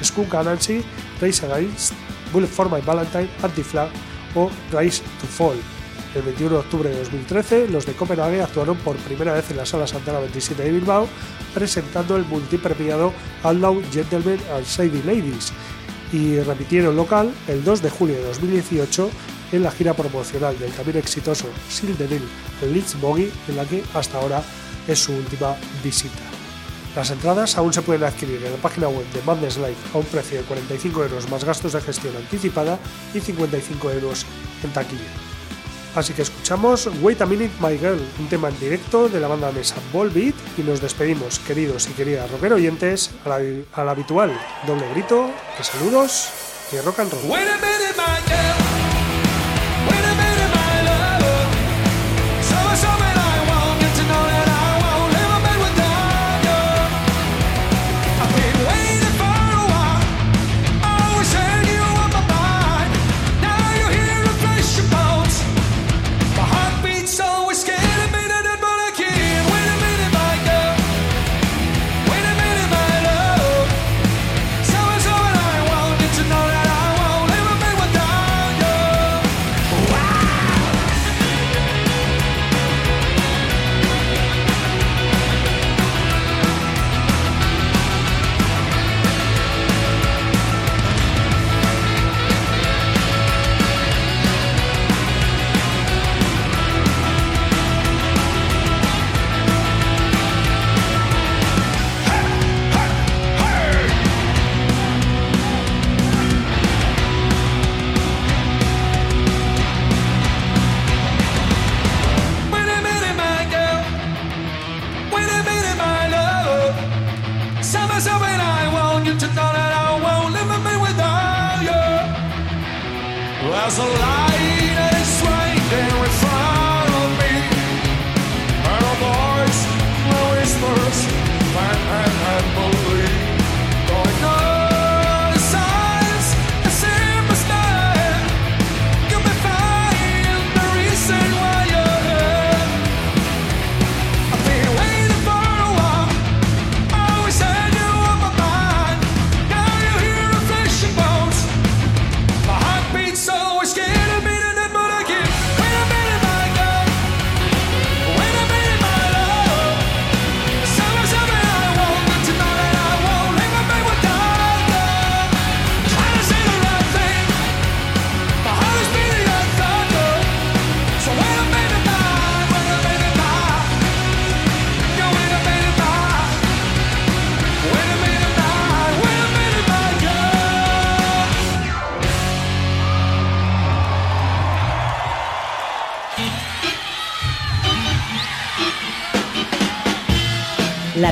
A: Skunk Anansi, Race Against, Bullet for My Valentine, Anti-Flag o Rise to Fall. El 21 de octubre de 2013, los de Copenhague actuaron por primera vez en la Sala Santana 27 de Bilbao, presentando el multipremiado Outlaw Gentlemen and Shady Ladies, y repitieron local el 2 de julio de 2018 en la gira promocional del también exitoso Sil de Nil en Leeds Boggy, en la que hasta ahora es su última visita. Las entradas aún se pueden adquirir en la página web de Madness Live a un precio de 45 euros más gastos de gestión anticipada y 55 euros en taquilla. Así que escuchamos Wait a Minute My Girl, un tema en directo de la banda mesa Volbeat y nos despedimos, queridos y queridas rocker oyentes, al, al habitual doble grito de saludos y rock and roll.